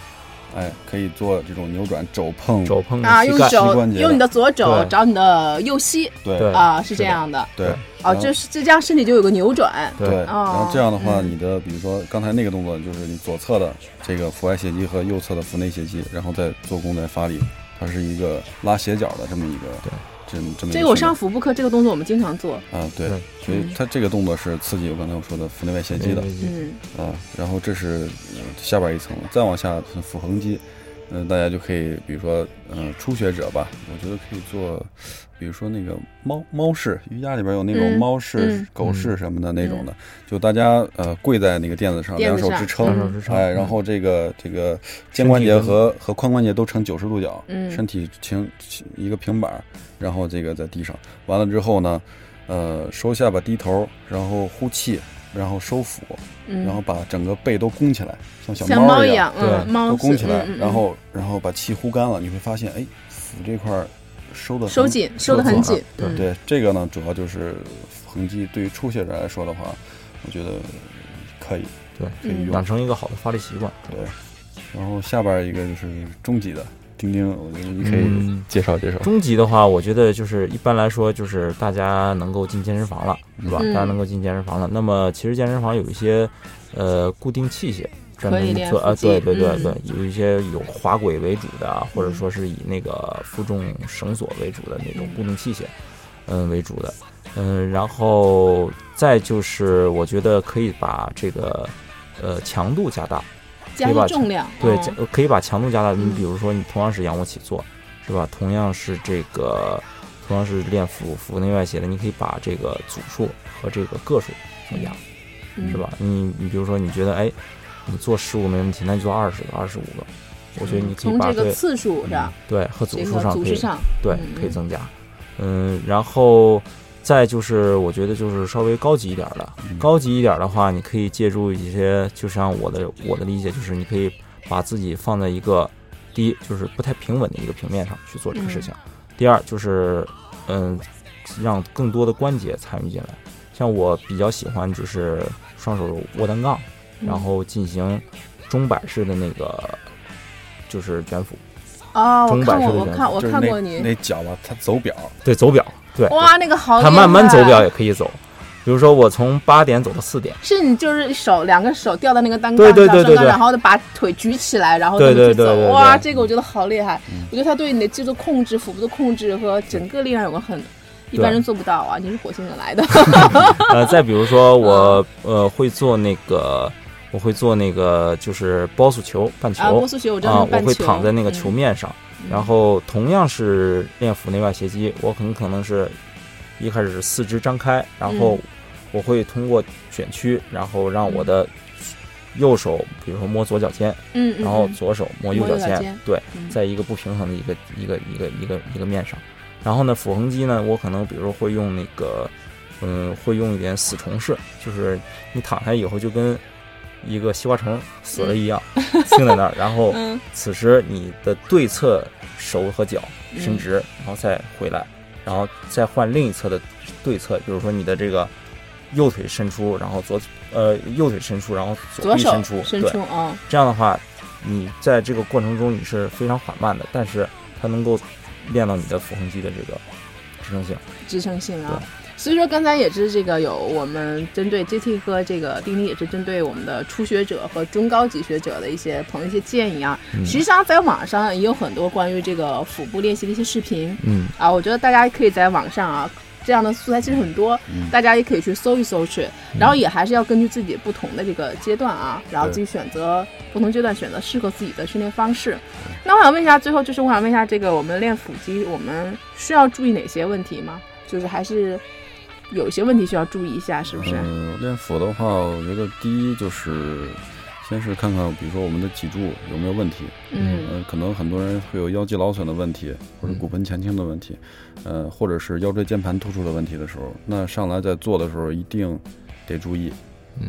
哎，可以做这种扭转，肘碰，肘碰啊，膝盖，用手膝关节用你的左肘找你的右膝对。对。啊，是是这样的。对对。哦，然后这是这样身体就有个扭转。对，对。然后这样的话，嗯。你的比如说刚才那个动作，就是你左侧的这个腹外斜肌和右侧的腹内斜肌，然后再做功再发力，它是一个拉斜角的这么一个对这这么这个我上腹部课这个动作我们经常做。啊对对，所以它这个动作是刺激我刚才我说的腹内外斜肌的嗯。啊，然后这是呃下边一层，再往下是腹横肌，嗯、大家就可以，比如说，嗯、初学者吧，我觉得可以做，比如说那个猫猫式瑜伽里边有那种嗯猫式、嗯狗式什么的那种的，就大家呃跪在那个垫子上，两手支撑，两手支撑哎，嗯然后这个这个肩关节和和髋关节都呈九十度角，嗯身体平一个平板儿，然后这个在地上，完了之后呢，呃，收下巴低头，然后呼气，然后收腹，嗯，然后把整个背都弓起来，像小像猫一样，嗯，对猫都弓起来，然后然后把气呼干了，你会发现，哎，腹这块儿收的收紧，收的很紧，对嗯对，这个呢，主要就是横肌，对于初学者来说的话，我觉得可以，对，嗯可以用养。成一个好的发力习惯。对，然后下边一个就是中级的，钉钉，我觉得你可以嗯介绍介绍。中级的话，我觉得就是一般来说，就是大家能够进健身房了，是吧？嗯大家能够进健身房了。那么其实健身房有一些呃固定器械，专门做啊，对对对嗯对，有一些有滑轨为主的啊，或者说是以那个负重绳索为主的那种固定器械，嗯为主的，嗯，然后再就是我觉得可以把这个呃强度加大，加重量，对，可以把强度加大。你嗯比如说，你同样是仰卧起坐，是吧？同样是这个，同样是练腹腹内外斜的，你可以把这个组数和这个个数增加，嗯是吧？你你比如说，你觉得哎，你做十五没问题，那你做二十个、二十五个，我觉得你可以把对这个次数上，对和组数上可以组织上，对嗯可以增加，嗯，然后再就是我觉得就是稍微高级一点的，嗯高级一点的话，你可以借助一些，就像我的我的理解，就是你可以把自己放在一个第一就是不太平稳的一个平面上去做这个事情，第二就是嗯，让更多的关节参与进来。像我比较喜欢就是双手握单杠，嗯然后进行钟摆式的那个就是卷腹，哦，我中看摆式的卷过我看我看过你，那脚吧，它走表，对走表，对，哇，那个好厉害，它慢慢走表也可以走。比如说我从八点走到四点，是你就是手两个手吊到那个单杠上，然后把腿举起来，然后对对对哇，这个我觉得好厉害嗯。我觉得他对你的肌肉控制、腹部的控制和整个力量有个很一般人做不到啊，你是火星人来的。呃，再比如说我嗯呃会做那个，我会做那个就是包速球、半球啊，波速球我知道啊，我会躺在那个球面上，嗯，然后同样是练腹内外斜肌，我很可能是一开始是四肢张开，然后嗯我会通过卷曲，然后让我的右手比如说摸左脚尖，然后嗯左手摸右脚尖脚尖，对，嗯在一个不平衡的一个一个一个一个一个面上。然后呢，腹横肌呢，我可能比如说会用那个，嗯，会用一点死虫式，就是你躺下以后就跟一个西瓜虫死了一样，钉在那儿，然后 嗯。此时你的对侧手和脚伸嗯直，然后再回来，然后再换另一侧的对侧，比如说你的这个右腿伸出，然后左呃右腿伸出，然后左臂伸出，对伸出，啊，这样的话，你在这个过程中你是非常缓慢的，但是它能够练到你的腹横肌的这个支撑性。支撑性啊。所以说刚才也是这个有我们针对 GT 和这个丁丁也是针对我们的初学者和中高级学者的一些朋友一些建议啊。嗯实际上在网上也有很多关于这个腹部练习的一些视频嗯啊，我觉得大家可以在网上啊。这样的素材其实很多，嗯大家也可以去搜一搜去，然后也还是要根据自己不同的这个阶段啊，然后自己选择不同阶段选择适合自己的训练方式。那我想问一下，最后就是我想问一下，这个我们练腹肌，我们需要注意哪些问题吗？就是还是有些问题需要注意一下，是不是？嗯，练腹的话，我觉得第一就是先是看看，比如说我们的脊柱有没有问题。嗯呃，可能很多人会有腰肌劳损的问题，或者嗯骨盆前倾的问题，呃，或者是腰椎间盘突出的问题的时候，那上来在做的时候一定得注意。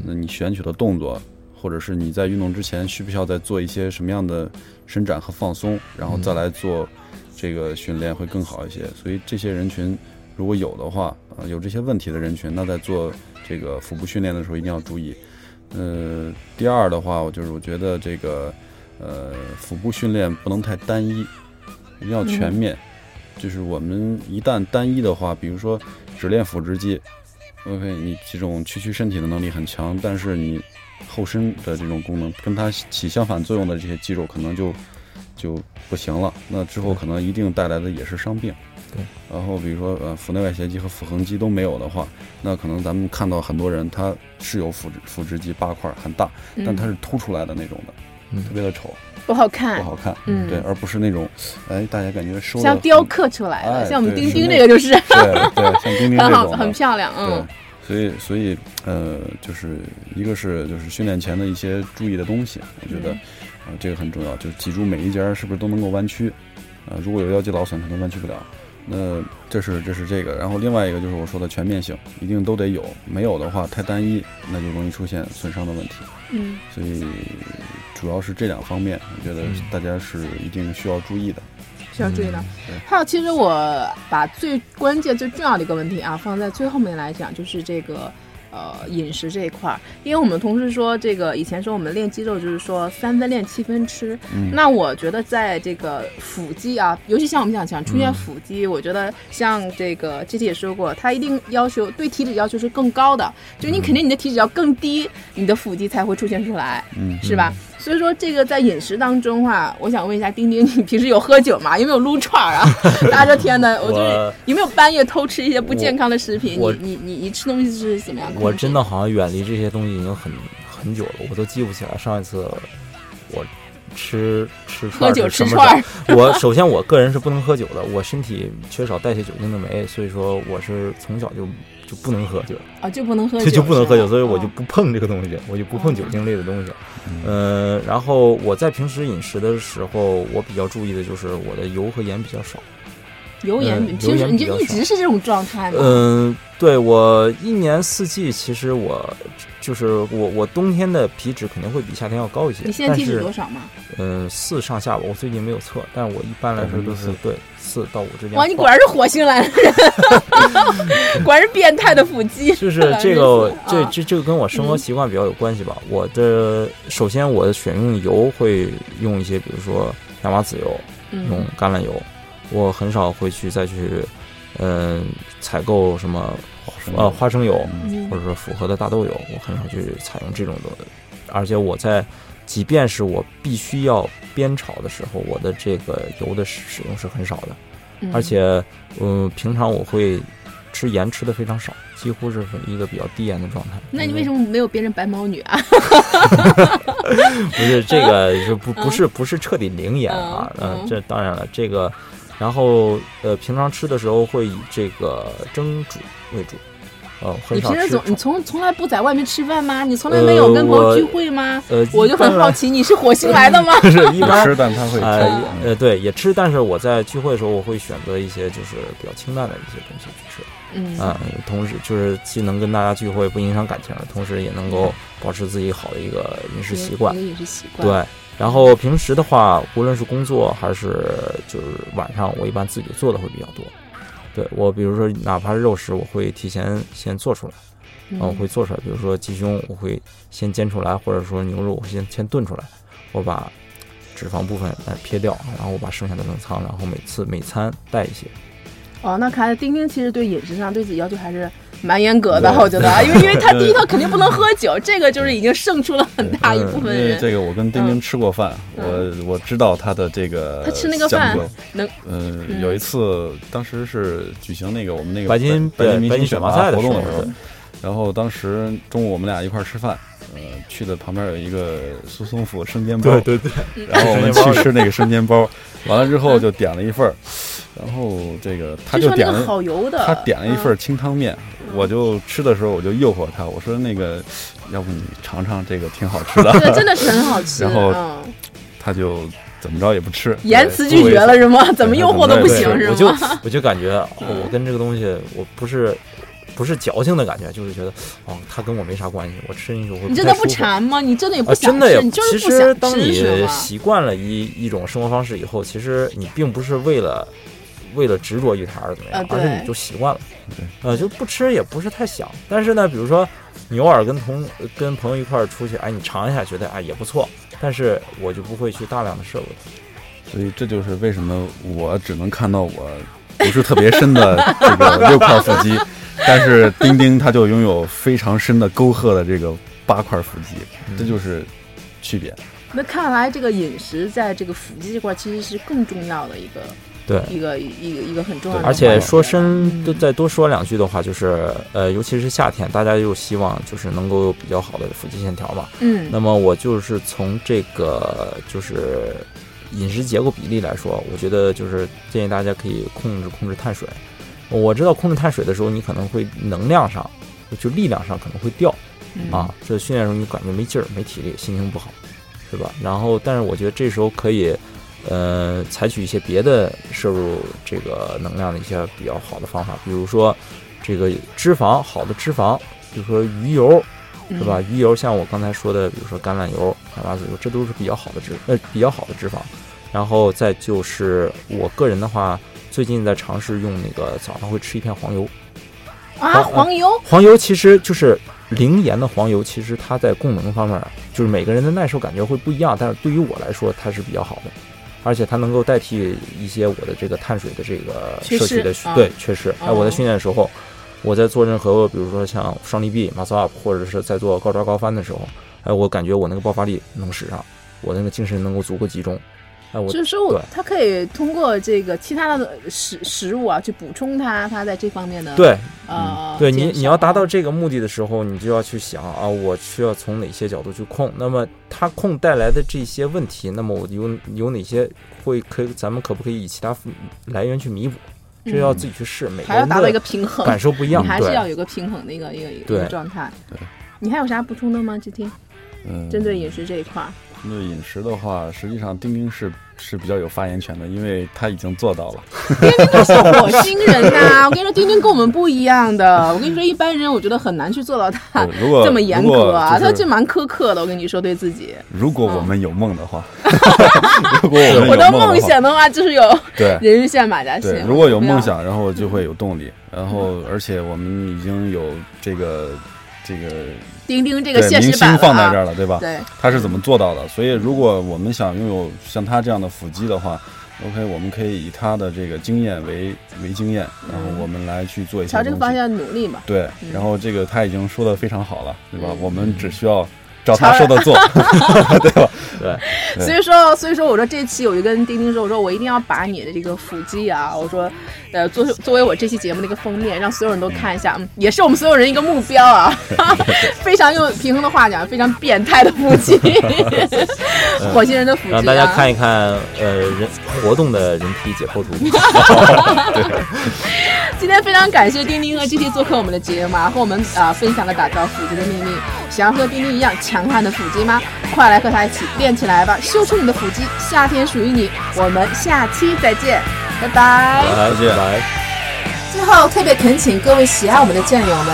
那嗯你选取的动作，或者是你在运动之前需不需要再做一些什么样的伸展和放松，然后再来做这个训练会更好一些。所以这些人群如果有的话，呃，有这些问题的人群，那在做这个腹部训练的时候一定要注意。呃，第二的话，我就是我觉得这个呃腹部训练不能太单一，一定要全面。就是我们一旦单一的话，比如说只练腹直肌，OK，你这种屈曲身体的能力很强，但是你后身的这种功能跟它起相反作用的这些肌肉可能就就不行了。那之后可能一定带来的也是伤病。对。然后比如说呃腹内外斜肌和腹横肌都没有的话，那可能咱们看到很多人他是有腹直腹直肌八块很大，但它是凸出来的那种的。嗯。特别的丑，不好看。不，好看，嗯。对，而不是那种，哎，大家感觉收的像雕刻出来的，哎像我们钉钉这个就是。对对，像钉钉很好，这种的。很漂亮，对嗯，所以所以呃，就是一个是就是训练前的一些注意的东西，我觉得嗯。呃这个很重要，就是脊柱每一节是不是都能够弯曲，啊、如果有腰肌劳损，可能弯曲不了。那这是这是这个，然后另外一个就是我说的全面性，一定都得有，没有的话太单一，那就容易出现损伤的问题。嗯，所以主要是这两方面，我觉得嗯大家是一定需要注意的。需要注意的嗯。还有，其实我把最关键、最重要的一个问题啊，放在最后面来讲，就是这个呃饮食这一块儿。因为我们同事说，这个以前说我们练肌肉就是说三分练七分吃。嗯那我觉得在这个腹肌啊，尤其像我们讲想出现嗯腹肌，我觉得像这个 G T 也说过，他一定要求对体脂要求是更高的，就你肯定你的体脂要更低，你的腹肌才会出现出来。嗯，是吧？所以说这个在饮食当中的话，我想问一下丁丁，你平时有喝酒吗？有没有撸串儿啊？大家说天呐，我就是有没有半夜偷吃一些不健康的食品？我你你你你吃东西是怎么样的？我真的好像远离这些东西已经很很久了，我都记不起来上一次我吃吃喝酒吃串。我首先我个人是不能喝酒的，我身体缺少代谢酒精的酶，所以说我是从小就就不能喝酒，啊，就不能喝酒，就就不能喝酒，所以我就哦不碰这个东西，我就不碰哦酒精类的东西。嗯呃，然后我在平时饮食的时候，我比较注意的就是我的油和盐比较少。油盐，嗯平时你就一直是这种状态吗？嗯，对我一年四季，其实我就是我我冬天的皮脂肯定会比夏天要高一些。你现在体脂多少吗？嗯，四上下吧，我最近没有测，但是我一般来说都是对四到五之间。哇，你果然是火星来的人，果然是变态的腹肌。就是这个，这啊这这个跟我生活嗯习惯比较有关系吧。我的首先我的选用油会用一些，比如说亚麻籽油，用嗯橄榄油，我很少会去再去，嗯、采购什么呃花生油，嗯或者说复合的大豆油，我很少去采用这种的。而且我在，即便是我必须要煸炒的时候，我的这个油的使使用是很少的。嗯而且，嗯、平常我会吃盐吃的非常少，几乎是一个比较低盐的状态。那你为什么没有变成白毛女啊？不是这个是不不是不是彻底零盐啊？嗯这当然了，这个，然后呃，平常吃的时候会以这个蒸煮为主，呃，很你少吃平时总你从从来不在外面吃饭吗？你从来没有跟朋友聚会吗？呃，我就很好奇，你是火星来的吗？是一般 吃，但他会呃呃对也吃，但是我在聚会的时候，我会选择一些就是比较清淡的一些东西去吃。嗯啊、同时就是既能跟大家聚会不影响感情，同时也能够保持自己好的一个饮食习惯一。个饮食习惯。对，然后平时的话，无论是工作还是就是晚上，我一般自己做的会比较多。对我，比如说哪怕是肉食，我会提前先做出来，嗯，啊，我会做出来。比如说鸡胸，我会先煎出来，或者说牛肉，我先先炖出来，我把脂肪部分来撇掉，然后我把剩下的冷藏，然后每次每餐带一些。哦，那看来丁丁其实对饮食上对自己要求还是蛮严格的，我觉得啊，因为因为他第一他肯定不能喝酒，这个就是已经胜出了很大一部分人。因为这个我跟丁丁吃过饭，嗯。我我知道他的这个他吃那个饭。能嗯，嗯。有一次当时是举行那个我们那个白金白金明白金选星选拔拔赛的活动的时候，然后当时中午我们俩一块儿吃饭，呃，去的旁边有一个苏松府生煎包，对对对，然后我们去吃那个生煎包，完了之后就点了一份儿，然后这个他就点了好油的，他点了一份嗯。清汤面，我就吃的时候我就诱惑他，我说那个要不你尝尝这个挺好吃的，对真的是很好吃。然后嗯，他就怎么着也不吃，言辞拒绝了是吗？怎么诱惑都不行是我就吗？我就感觉我跟这个东西，我不是不是矫情的感觉，就是觉得哦，它跟我没啥关系，我吃进去我会你真的不馋吗？你真的也不真的也，你就是其实不想当？你习惯了一一种生活方式以后，其实你并不是为了为了执着于它而怎么样，而是你就习惯了对，呃，就不吃也不是太想。但是呢，比如说你偶尔跟同跟朋友一块儿出去，哎，你尝一下，觉得哎也不错，但是我就不会去大量的摄入它。所以这就是为什么我只能看到我不是特别深的这个 六块腹肌，但是丁丁他就拥有非常深的沟壑的这个八块腹肌，嗯这就是区别。那看来这个饮食在这个腹肌这块其实是更重要的一个对一个一个一个很重要的而且说深再多说两句的话，就是呃，尤其是夏天，大家又希望就是能够有比较好的腹肌线条嘛。嗯那么我就是从这个就是饮食结构比例来说，我觉得就是建议大家可以控制控制碳水。我知道控制碳水的时候，你可能会能量上就力量上可能会掉嗯啊，这训练的时候你感觉没劲儿、没体力，心情不好，是吧？然后，但是我觉得这时候可以。呃，采取一些别的摄入这个能量的一些比较好的方法，比如说这个脂肪，好的脂肪，比如说鱼油，嗯是吧？鱼油像我刚才说的，比如说橄榄油、海马子油，这都是比较好的脂呃比较好的脂肪。然后再就是我个人的话，最近在尝试用那个早上会吃一片黄油。啊，黄油黄油其实就是零盐的黄油，其实它在供能方面，就是每个人的耐受感觉会不一样，但是对于我来说，它是比较好的。而且它能够代替一些我的这个碳水的这个缺摄取的对确实。哎，哦我在训练的时候，我在做任何比如说像双力臂、muscle up，或者是在做高抓高翻的时候，哎，我感觉我那个爆发力能使上，我那个精神能够足够集中。就是说我对它可以通过这个其他的食食物啊去补充它它在这方面的对呃对你你要达到这个目的的时候，你就要去想啊，我需要从哪些角度去控。那么它控带来的这些问题，那么我有有哪些会可以，咱们可不可以以其他来源去弥补？这要自己去试，每个人嗯还要达到一个平衡，感受不一样你。还是要，有一个平衡的一个一个一个状态。对，你还有啥补充的吗？志听，嗯，针对饮食这一块儿，针对饮食的话，实际上丁丁是是比较有发言权的，因为他已经做到了。丁丁他是火星人呐、我跟你说，丁丁跟我们不一样的。我跟你说，一般人我觉得很难去做到他这么严格啊，就是他就蛮苛刻的。我跟你说，对自己，如果我们有梦的话，如果我们我的有梦梦想的话就是有 对人鱼线、马甲，线。如果有梦，想，然后就会有动力，然后而且我们已经有这个这个钉钉这个现实放在这儿，了，对吧？对，他是怎么做到的？所以如果我们想拥有像他这样的腹肌的话，OK，我们可以以他的这个经验为为经验，然后我们来去做一些东西。朝这个方向努力嘛。对嗯，然后这个他已经说的非常好了，对吧？嗯我们只需要照他说的做，对吧？对，所以说，所以说，我说这期我就跟丁丁说，我说我一定要把你的这个腹肌啊，我说，呃，作作为我这期节目的一个封面，让所有人都看一下，嗯，也是我们所有人一个目标啊，非常用平衡的话讲，非常变态的腹肌，火星人的腹肌、啊，让大家看一看呃人活动的人体解剖图。今天非常感谢丁丁和 GT 做客我们的节目啊，和我们啊、分享了打造腹肌的秘密。想要和丁丁一样强悍的腹肌吗？快来和他一起练起来吧，秀出你的腹肌，夏天属于你。我们下期再见，拜拜。最后特别恳请各位喜爱我们的战友们，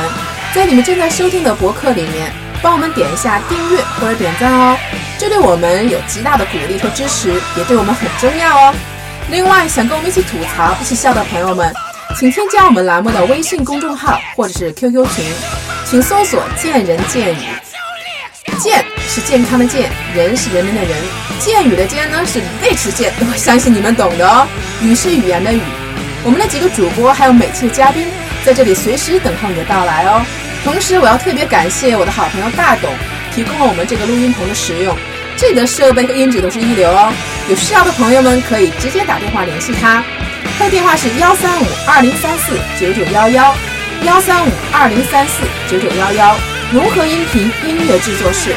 在你们正在收听的博客里面，帮我们点一下订阅或者点赞哦，这对我们有极大的鼓励和支持，也对我们很重要哦。另外，想跟我们一起吐槽、一起笑的朋友们，请添加我们栏目的微信公众号或者是 QQ 群，请搜索“见人见语”。健是健康的健，人是人民的人，健语的健呢是未吃健，我相信你们懂的哦。语是语言的语。我们的几个主播还有每期的嘉宾在这里随时等候你的到来哦。同时，我要特别感谢我的好朋友大董提供了我们这个录音棚的使用，这里的设备和音质都是一流哦。有需要的朋友们可以直接打电话联系他，他的电话是幺三五二零三四九九幺幺，幺三五二零三四九九幺幺，融合音频音乐制作室。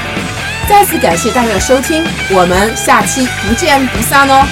再次感谢大家的收听，我们下期不见不散哦。